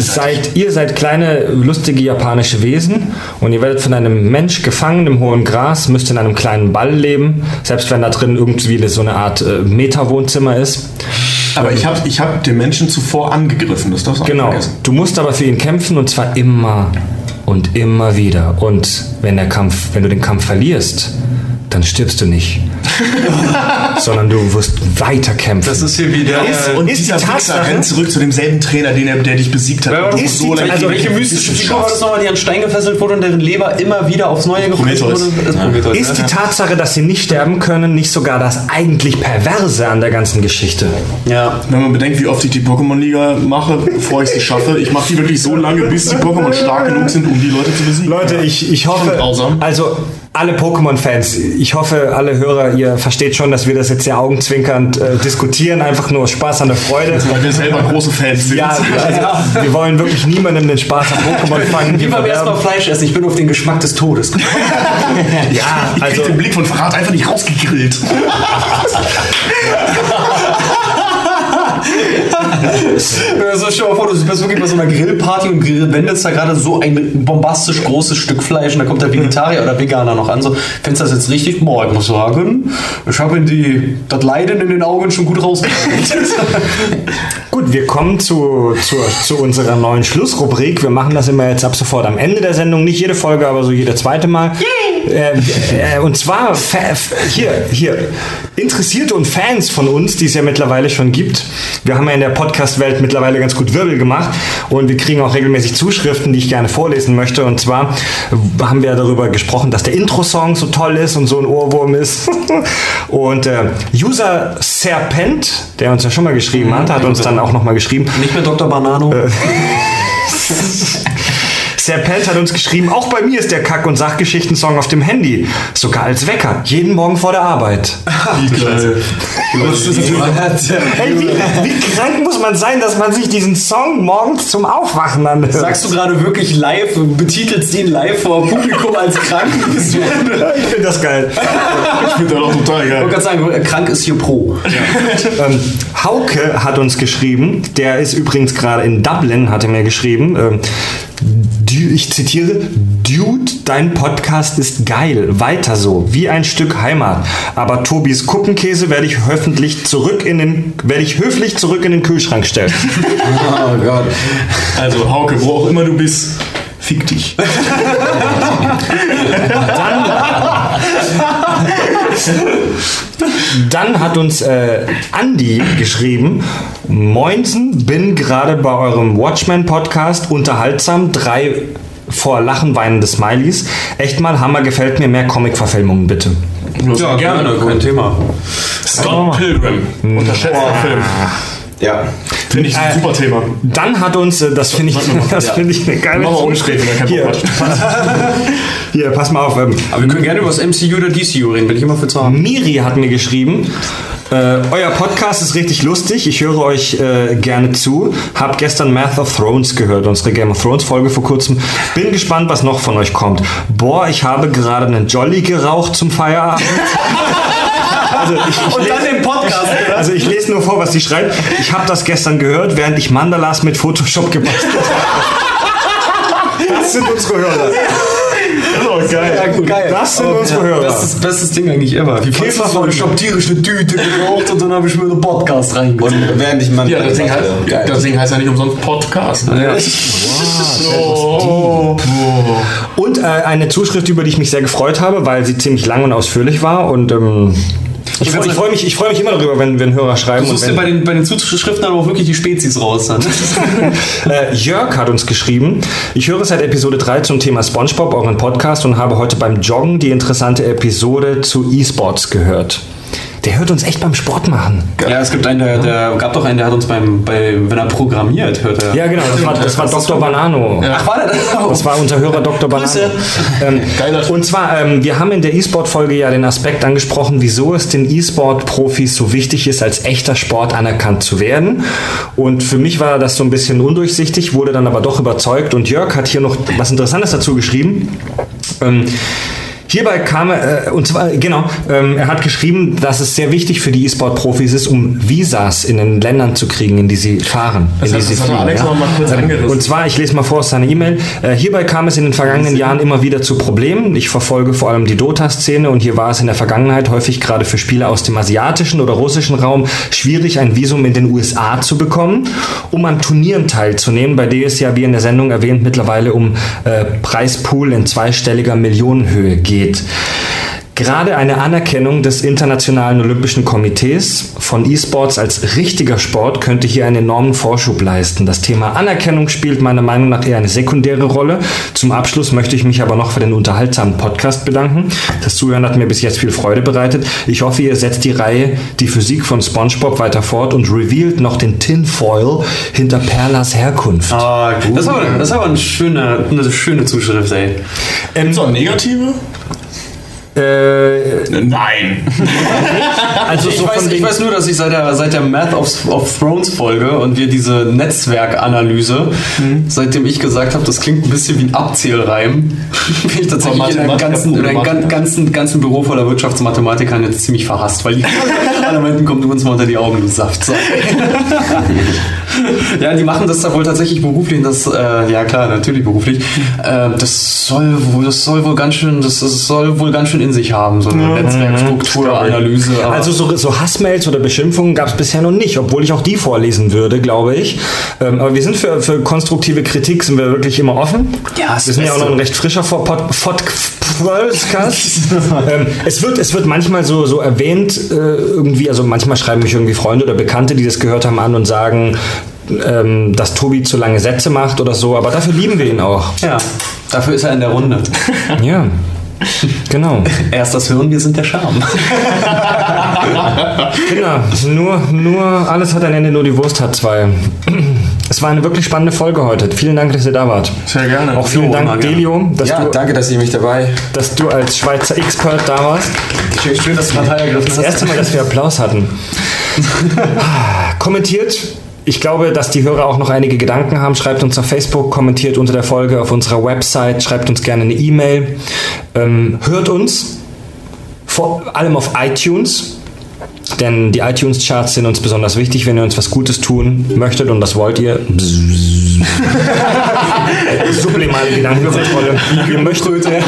seid, ihr seid kleine, lustige japanische Wesen und ihr werdet von einem Mensch gefangen im hohen Gras, müsst in einem kleinen Ball leben, selbst wenn da drin irgendwie so eine Art äh, Meta-Wohnzimmer ist. Aber ich habe ich hab den Menschen zuvor angegriffen. Das darfst du Genau. vergessen. Du musst aber für ihn kämpfen und zwar immer und immer wieder. Und wenn der Kampf, wenn du den Kampf verlierst, dann stirbst du nicht. sondern du wirst weiter kämpfen. Das ist hier wie der. Ist, und ist dieser die Tatsache- rennt zurück zu demselben Trainer, den er, der dich besiegt hat. Ja, Und ist so die, lange also welche mystische Figur war das nochmal, die an Stein gefesselt wurde und deren Leber immer wieder aufs Neue gefressen wurde? Ist Prometheus. Ist die? Tatsache, dass sie nicht sterben können, nicht sogar das eigentlich Perverse an der ganzen Geschichte? ja. Wenn man bedenkt, wie oft ich die Pokémon-Liga mache, bevor ich sie schaffe, ich mache die wirklich so lange, bis die Pokémon stark genug sind, um die Leute zu besiegen. Leute, ich, ich hoffe, also alle Pokémon-Fans, ich hoffe, alle Hörer, ihr versteht schon, dass wir das jetzt sehr augenzwinkernd äh, diskutieren, einfach nur Spaß an der Freude. Weil wir selber große Fans sind. Ja, also, wir wollen wirklich niemandem den Spaß am Pokémon fangen. Wie beim ersten Mal Fleisch essen, ich bin auf den Geschmack des Todes gekommen. Ja, ich also krieg den Blick von Verrat einfach nicht rausgegrillt. Also bist wirklich bei so einer Grillparty und grill- wendest da gerade so ein bombastisch großes Stück Fleisch und da kommt der Vegetarier oder Veganer noch an. So, findest du das jetzt richtig? Boah, ich muss sagen, ich habe in die, das Leiden in den Augen schon gut rausgearbeitet. Gut, wir kommen zu, zu, zu unserer neuen Schlussrubrik. Wir machen das immer jetzt ab sofort am Ende der Sendung. Nicht jede Folge, aber so jede zweite Mal. Äh, äh, und zwar hier, hier, Interessierte und Fans von uns, die es ja mittlerweile schon gibt. Wir haben ja in der Podcast-Welt mittlerweile ganz gut Wirbel gemacht und wir kriegen auch regelmäßig Zuschriften, die ich gerne vorlesen möchte. Und zwar haben wir darüber gesprochen, dass der Intro-Song so toll ist und so ein Ohrwurm ist. und äh, User Serpent, der uns ja schon mal geschrieben hat, hat uns dann auch nochmal geschrieben, Nicht mehr Dr. Banano. Serpent hat uns geschrieben, auch bei mir ist der Kack- und Sachgeschichten-Song auf dem Handy. Sogar als Wecker. Jeden Morgen vor der Arbeit. Wie geil. Hey, wie, wie krank muss man sein, dass man sich diesen Song morgens zum Aufwachen anhört? Sagst du gerade wirklich live, betitelst ihn live vor Publikum als krank? Ich ich finde das geil. ich finde das auch total geil. wollte gerade sagen, krank ist hier pro. Ähm, Hauke hat uns geschrieben, der ist übrigens gerade in Dublin, hat er mir geschrieben. Ähm, ich zitiere, Dude, dein Podcast ist geil, weiter so, wie ein Stück Heimat. Aber Tobis Kuppenkäse werde ich hoffentlich zurück in den, werde ich höflich zurück in den Kühlschrank stellen. Oh Gott. Also, Hauke, wo auch immer du bist, fick dich. Dann hat uns äh, Andi geschrieben, Moinsen, bin gerade bei eurem Watchmen-Podcast unterhaltsam, drei vor Lachen weinende Smileys. Echt mal Hammer, gefällt mir mehr Comic-Verfilmungen bitte. Ja, gerne, kein Thema. Scott Pilgrim. Unterschätzter Film. Ja. Finde ich ein super Thema. Dann hat uns, äh, das finde ich, das Ja. finde ich eine geile Machen wir keinen Hier, hier, pass mal auf. Ähm, Aber wir können gerne über das MCU oder DCU reden, bin ich immer für zu haben. Miri hat mir geschrieben, äh, euer Podcast ist richtig lustig, ich höre euch äh, gerne zu. Hab gestern Math of Thrones gehört, unsere Game of Thrones Folge vor kurzem. Bin gespannt, was noch von euch kommt. Boah, ich habe gerade einen Jolly geraucht zum Feierabend. Also ich, ich Und dann den Podcast. Also ich lese nur vor, was sie schreibt. Ich habe das gestern gehört, während ich Mandalas mit Photoshop gebastelt habe. Das sind unsere Hörer. Oh, geil. geil. Das sind unsere Hörer. Das ist das beste Ding eigentlich ever. Wie Käfer Käfer Ich hab tierisch eine Tüte geraucht und dann habe ich mir einen Podcast Und reingezogen. während ich man. Ja, deswegen heißt, deswegen heißt er nicht umsonst Podcast. Ja. Oh. Und äh, eine Zuschrift, über die ich mich sehr gefreut habe, weil sie ziemlich lang und ausführlich war. Und ähm, ich, ich freue mich, ich freu mich immer darüber, wenn, wenn Hörer schreiben. Du Und suchst dir bei den, bei den Zuschriften aber auch wirklich die Spezies raus. Dann. Äh, Jörg hat uns geschrieben, ich höre seit Episode 3 zum Thema Spongebob, euren Podcast, und habe heute beim Joggen die interessante Episode zu E-Sports gehört. Der hört uns echt beim Sport machen. Ja, es gibt einen, der, der gab doch einen, der hat uns beim, bei, wenn er programmiert, hört er. Ja, genau, das war, das war Dr. Banano. Ach, war der das? auch? Das war unser Hörer Dr. Banano. Ähm, Geiler und zwar, ähm, wir haben in der E-Sport-Folge ja den Aspekt angesprochen, wieso es den E-Sport-Profis so wichtig ist, als echter Sport anerkannt zu werden. Und für mich war das so ein bisschen undurchsichtig, wurde dann aber doch überzeugt. Und Jörg hat hier noch was Interessantes dazu geschrieben. Ähm, Hierbei kam er, äh, und zwar, genau, ähm, er hat geschrieben, dass es sehr wichtig für die E-Sport-Profis ist, um Visas in den Ländern zu kriegen, in die sie fahren. Das in hat- die sie das fliegen, Alex noch mal kurz Ähm, angerissen. Und zwar, ich lese mal vor aus seiner E-Mail. Äh, hierbei kam es in den vergangenen Jahren immer wieder zu Problemen. Ich verfolge vor allem die Dota-Szene und hier war es in der Vergangenheit häufig gerade für Spieler aus dem asiatischen oder russischen Raum schwierig, ein Visum in den USA zu bekommen, um an Turnieren teilzunehmen, bei denen es ja, wie in der Sendung erwähnt, mittlerweile um äh, Preispool in zweistelliger Millionenhöhe geht. Gerade eine Anerkennung des Internationalen Olympischen Komitees von E-Sports als richtiger Sport könnte hier einen enormen Vorschub leisten. Das Thema Anerkennung spielt meiner Meinung nach eher eine sekundäre Rolle. Zum Abschluss möchte ich mich aber noch für den unterhaltsamen Podcast bedanken. Das Zuhören hat mir bis jetzt viel Freude bereitet. Ich hoffe, ihr setzt die Reihe Die Physik von SpongeBob weiter fort und revealed noch den Tinfoil hinter Perlas Herkunft. Ah, gut. Das ist aber, das ist aber eine, schöne, eine schöne Zuschrift, ey. Gibt's auch negative? Äh, Nein. also Ich so weiß, ich weiß nur, dass ich seit der, seit der Math of, of Thrones Folge und wir diese Netzwerkanalyse, seitdem ich gesagt habe, das klingt ein bisschen wie ein Abzählreim, bin ich tatsächlich in einem ganzen, in einem ganzen, ganzen Büro voller Wirtschaftsmathematikern jetzt ziemlich verhasst, weil die alle meinten, komm du uns mal unter die Augen, du Saftsack. ja, die machen das da wohl tatsächlich beruflich, das, äh, ja klar, natürlich beruflich. Äh, das soll wohl, das soll wohl ganz schön, das, das soll wohl ganz schön in sich haben, so eine Netzwerkstrukturanalyse. aber- Also so, so Hassmails oder Beschimpfungen gab es bisher noch nicht, obwohl ich auch die vorlesen würde, glaube ich. Ähm, aber wir sind für, für konstruktive Kritik sind wir wirklich immer offen. Ja, das wir sind ja auch noch ein recht frischer Pod- Ähm, es, wird, es wird manchmal so, so erwähnt, äh, irgendwie, also manchmal schreiben mich irgendwie Freunde oder Bekannte, die das gehört haben, an und sagen, ähm, dass Tobi zu lange Sätze macht oder so, aber dafür lieben wir ihn auch. Ja, dafür ist er in der Runde. Ja. Genau. Erst das Hirn, wir sind der Charme. Genau. Nur, nur, alles hat ein Ende, nur die Wurst hat zwei. Es war eine wirklich spannende Folge heute. Vielen Dank, dass ihr da wart. Sehr gerne. Auch vielen Jo, Dank. Delio, dass, Ja, du, danke, dass ihr mich dabei. dass du als Schweizer Expert da warst. Schön, schön dass du Partei ergriffen Das erste Mal, dass wir Applaus hatten. Ah, Kommentiert. Ich glaube, dass die Hörer auch noch einige Gedanken haben. Schreibt uns auf Facebook, kommentiert unter der Folge auf unserer Website, schreibt uns gerne eine E-Mail. Ähm, hört uns, vor allem auf iTunes. Denn die iTunes-Charts sind uns besonders wichtig, wenn ihr uns was Gutes tun möchtet und das wollt ihr. Sublimale Gedankenkontrolle. Ihr möchtet, ihr,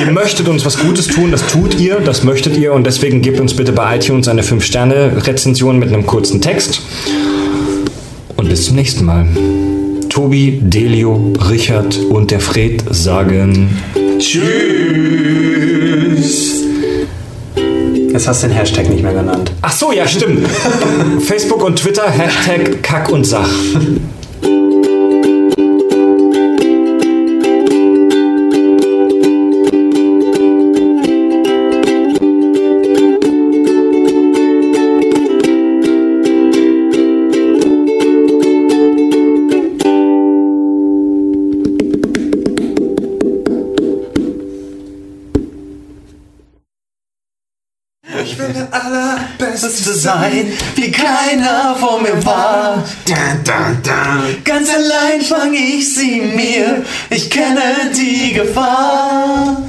ihr möchtet uns was Gutes tun, das tut ihr, das möchtet ihr und deswegen gebt uns bitte bei iTunes eine 5-Sterne-Rezension mit einem kurzen Text. Und bis zum nächsten Mal. Tobi, Delio, Richard und der Fred sagen Tschüss. Jetzt hast du den Hashtag nicht mehr genannt. Ach so, ja, stimmt. Facebook und Twitter, Hashtag Kack und Sach. Sein, wie keiner vor mir war. Ganz allein fang ich sie mir, ich kenne die Gefahr.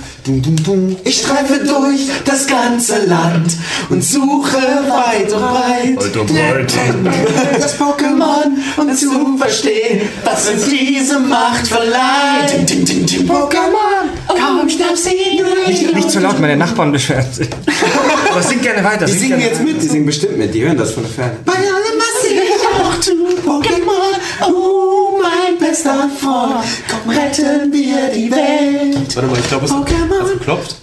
Ich streife durch das ganze Land und suche weit und breit das Pokémon, um zu verstehen, was uns diese Macht verleiht. Pokémon, kaum starb sie Nicht, nicht zu laut, meine Nachbarn beschweren sich. Aber sing gerne weiter. Die sing singen jetzt mit, die singen bestimmt mit, die hören das von der Ferne. Bei allem, was ich auch tue, Pokémon, oh mein bester Freund, komm, retten wir die Welt. Warte mal, ich glaube, es Pokémon. hat geklopft.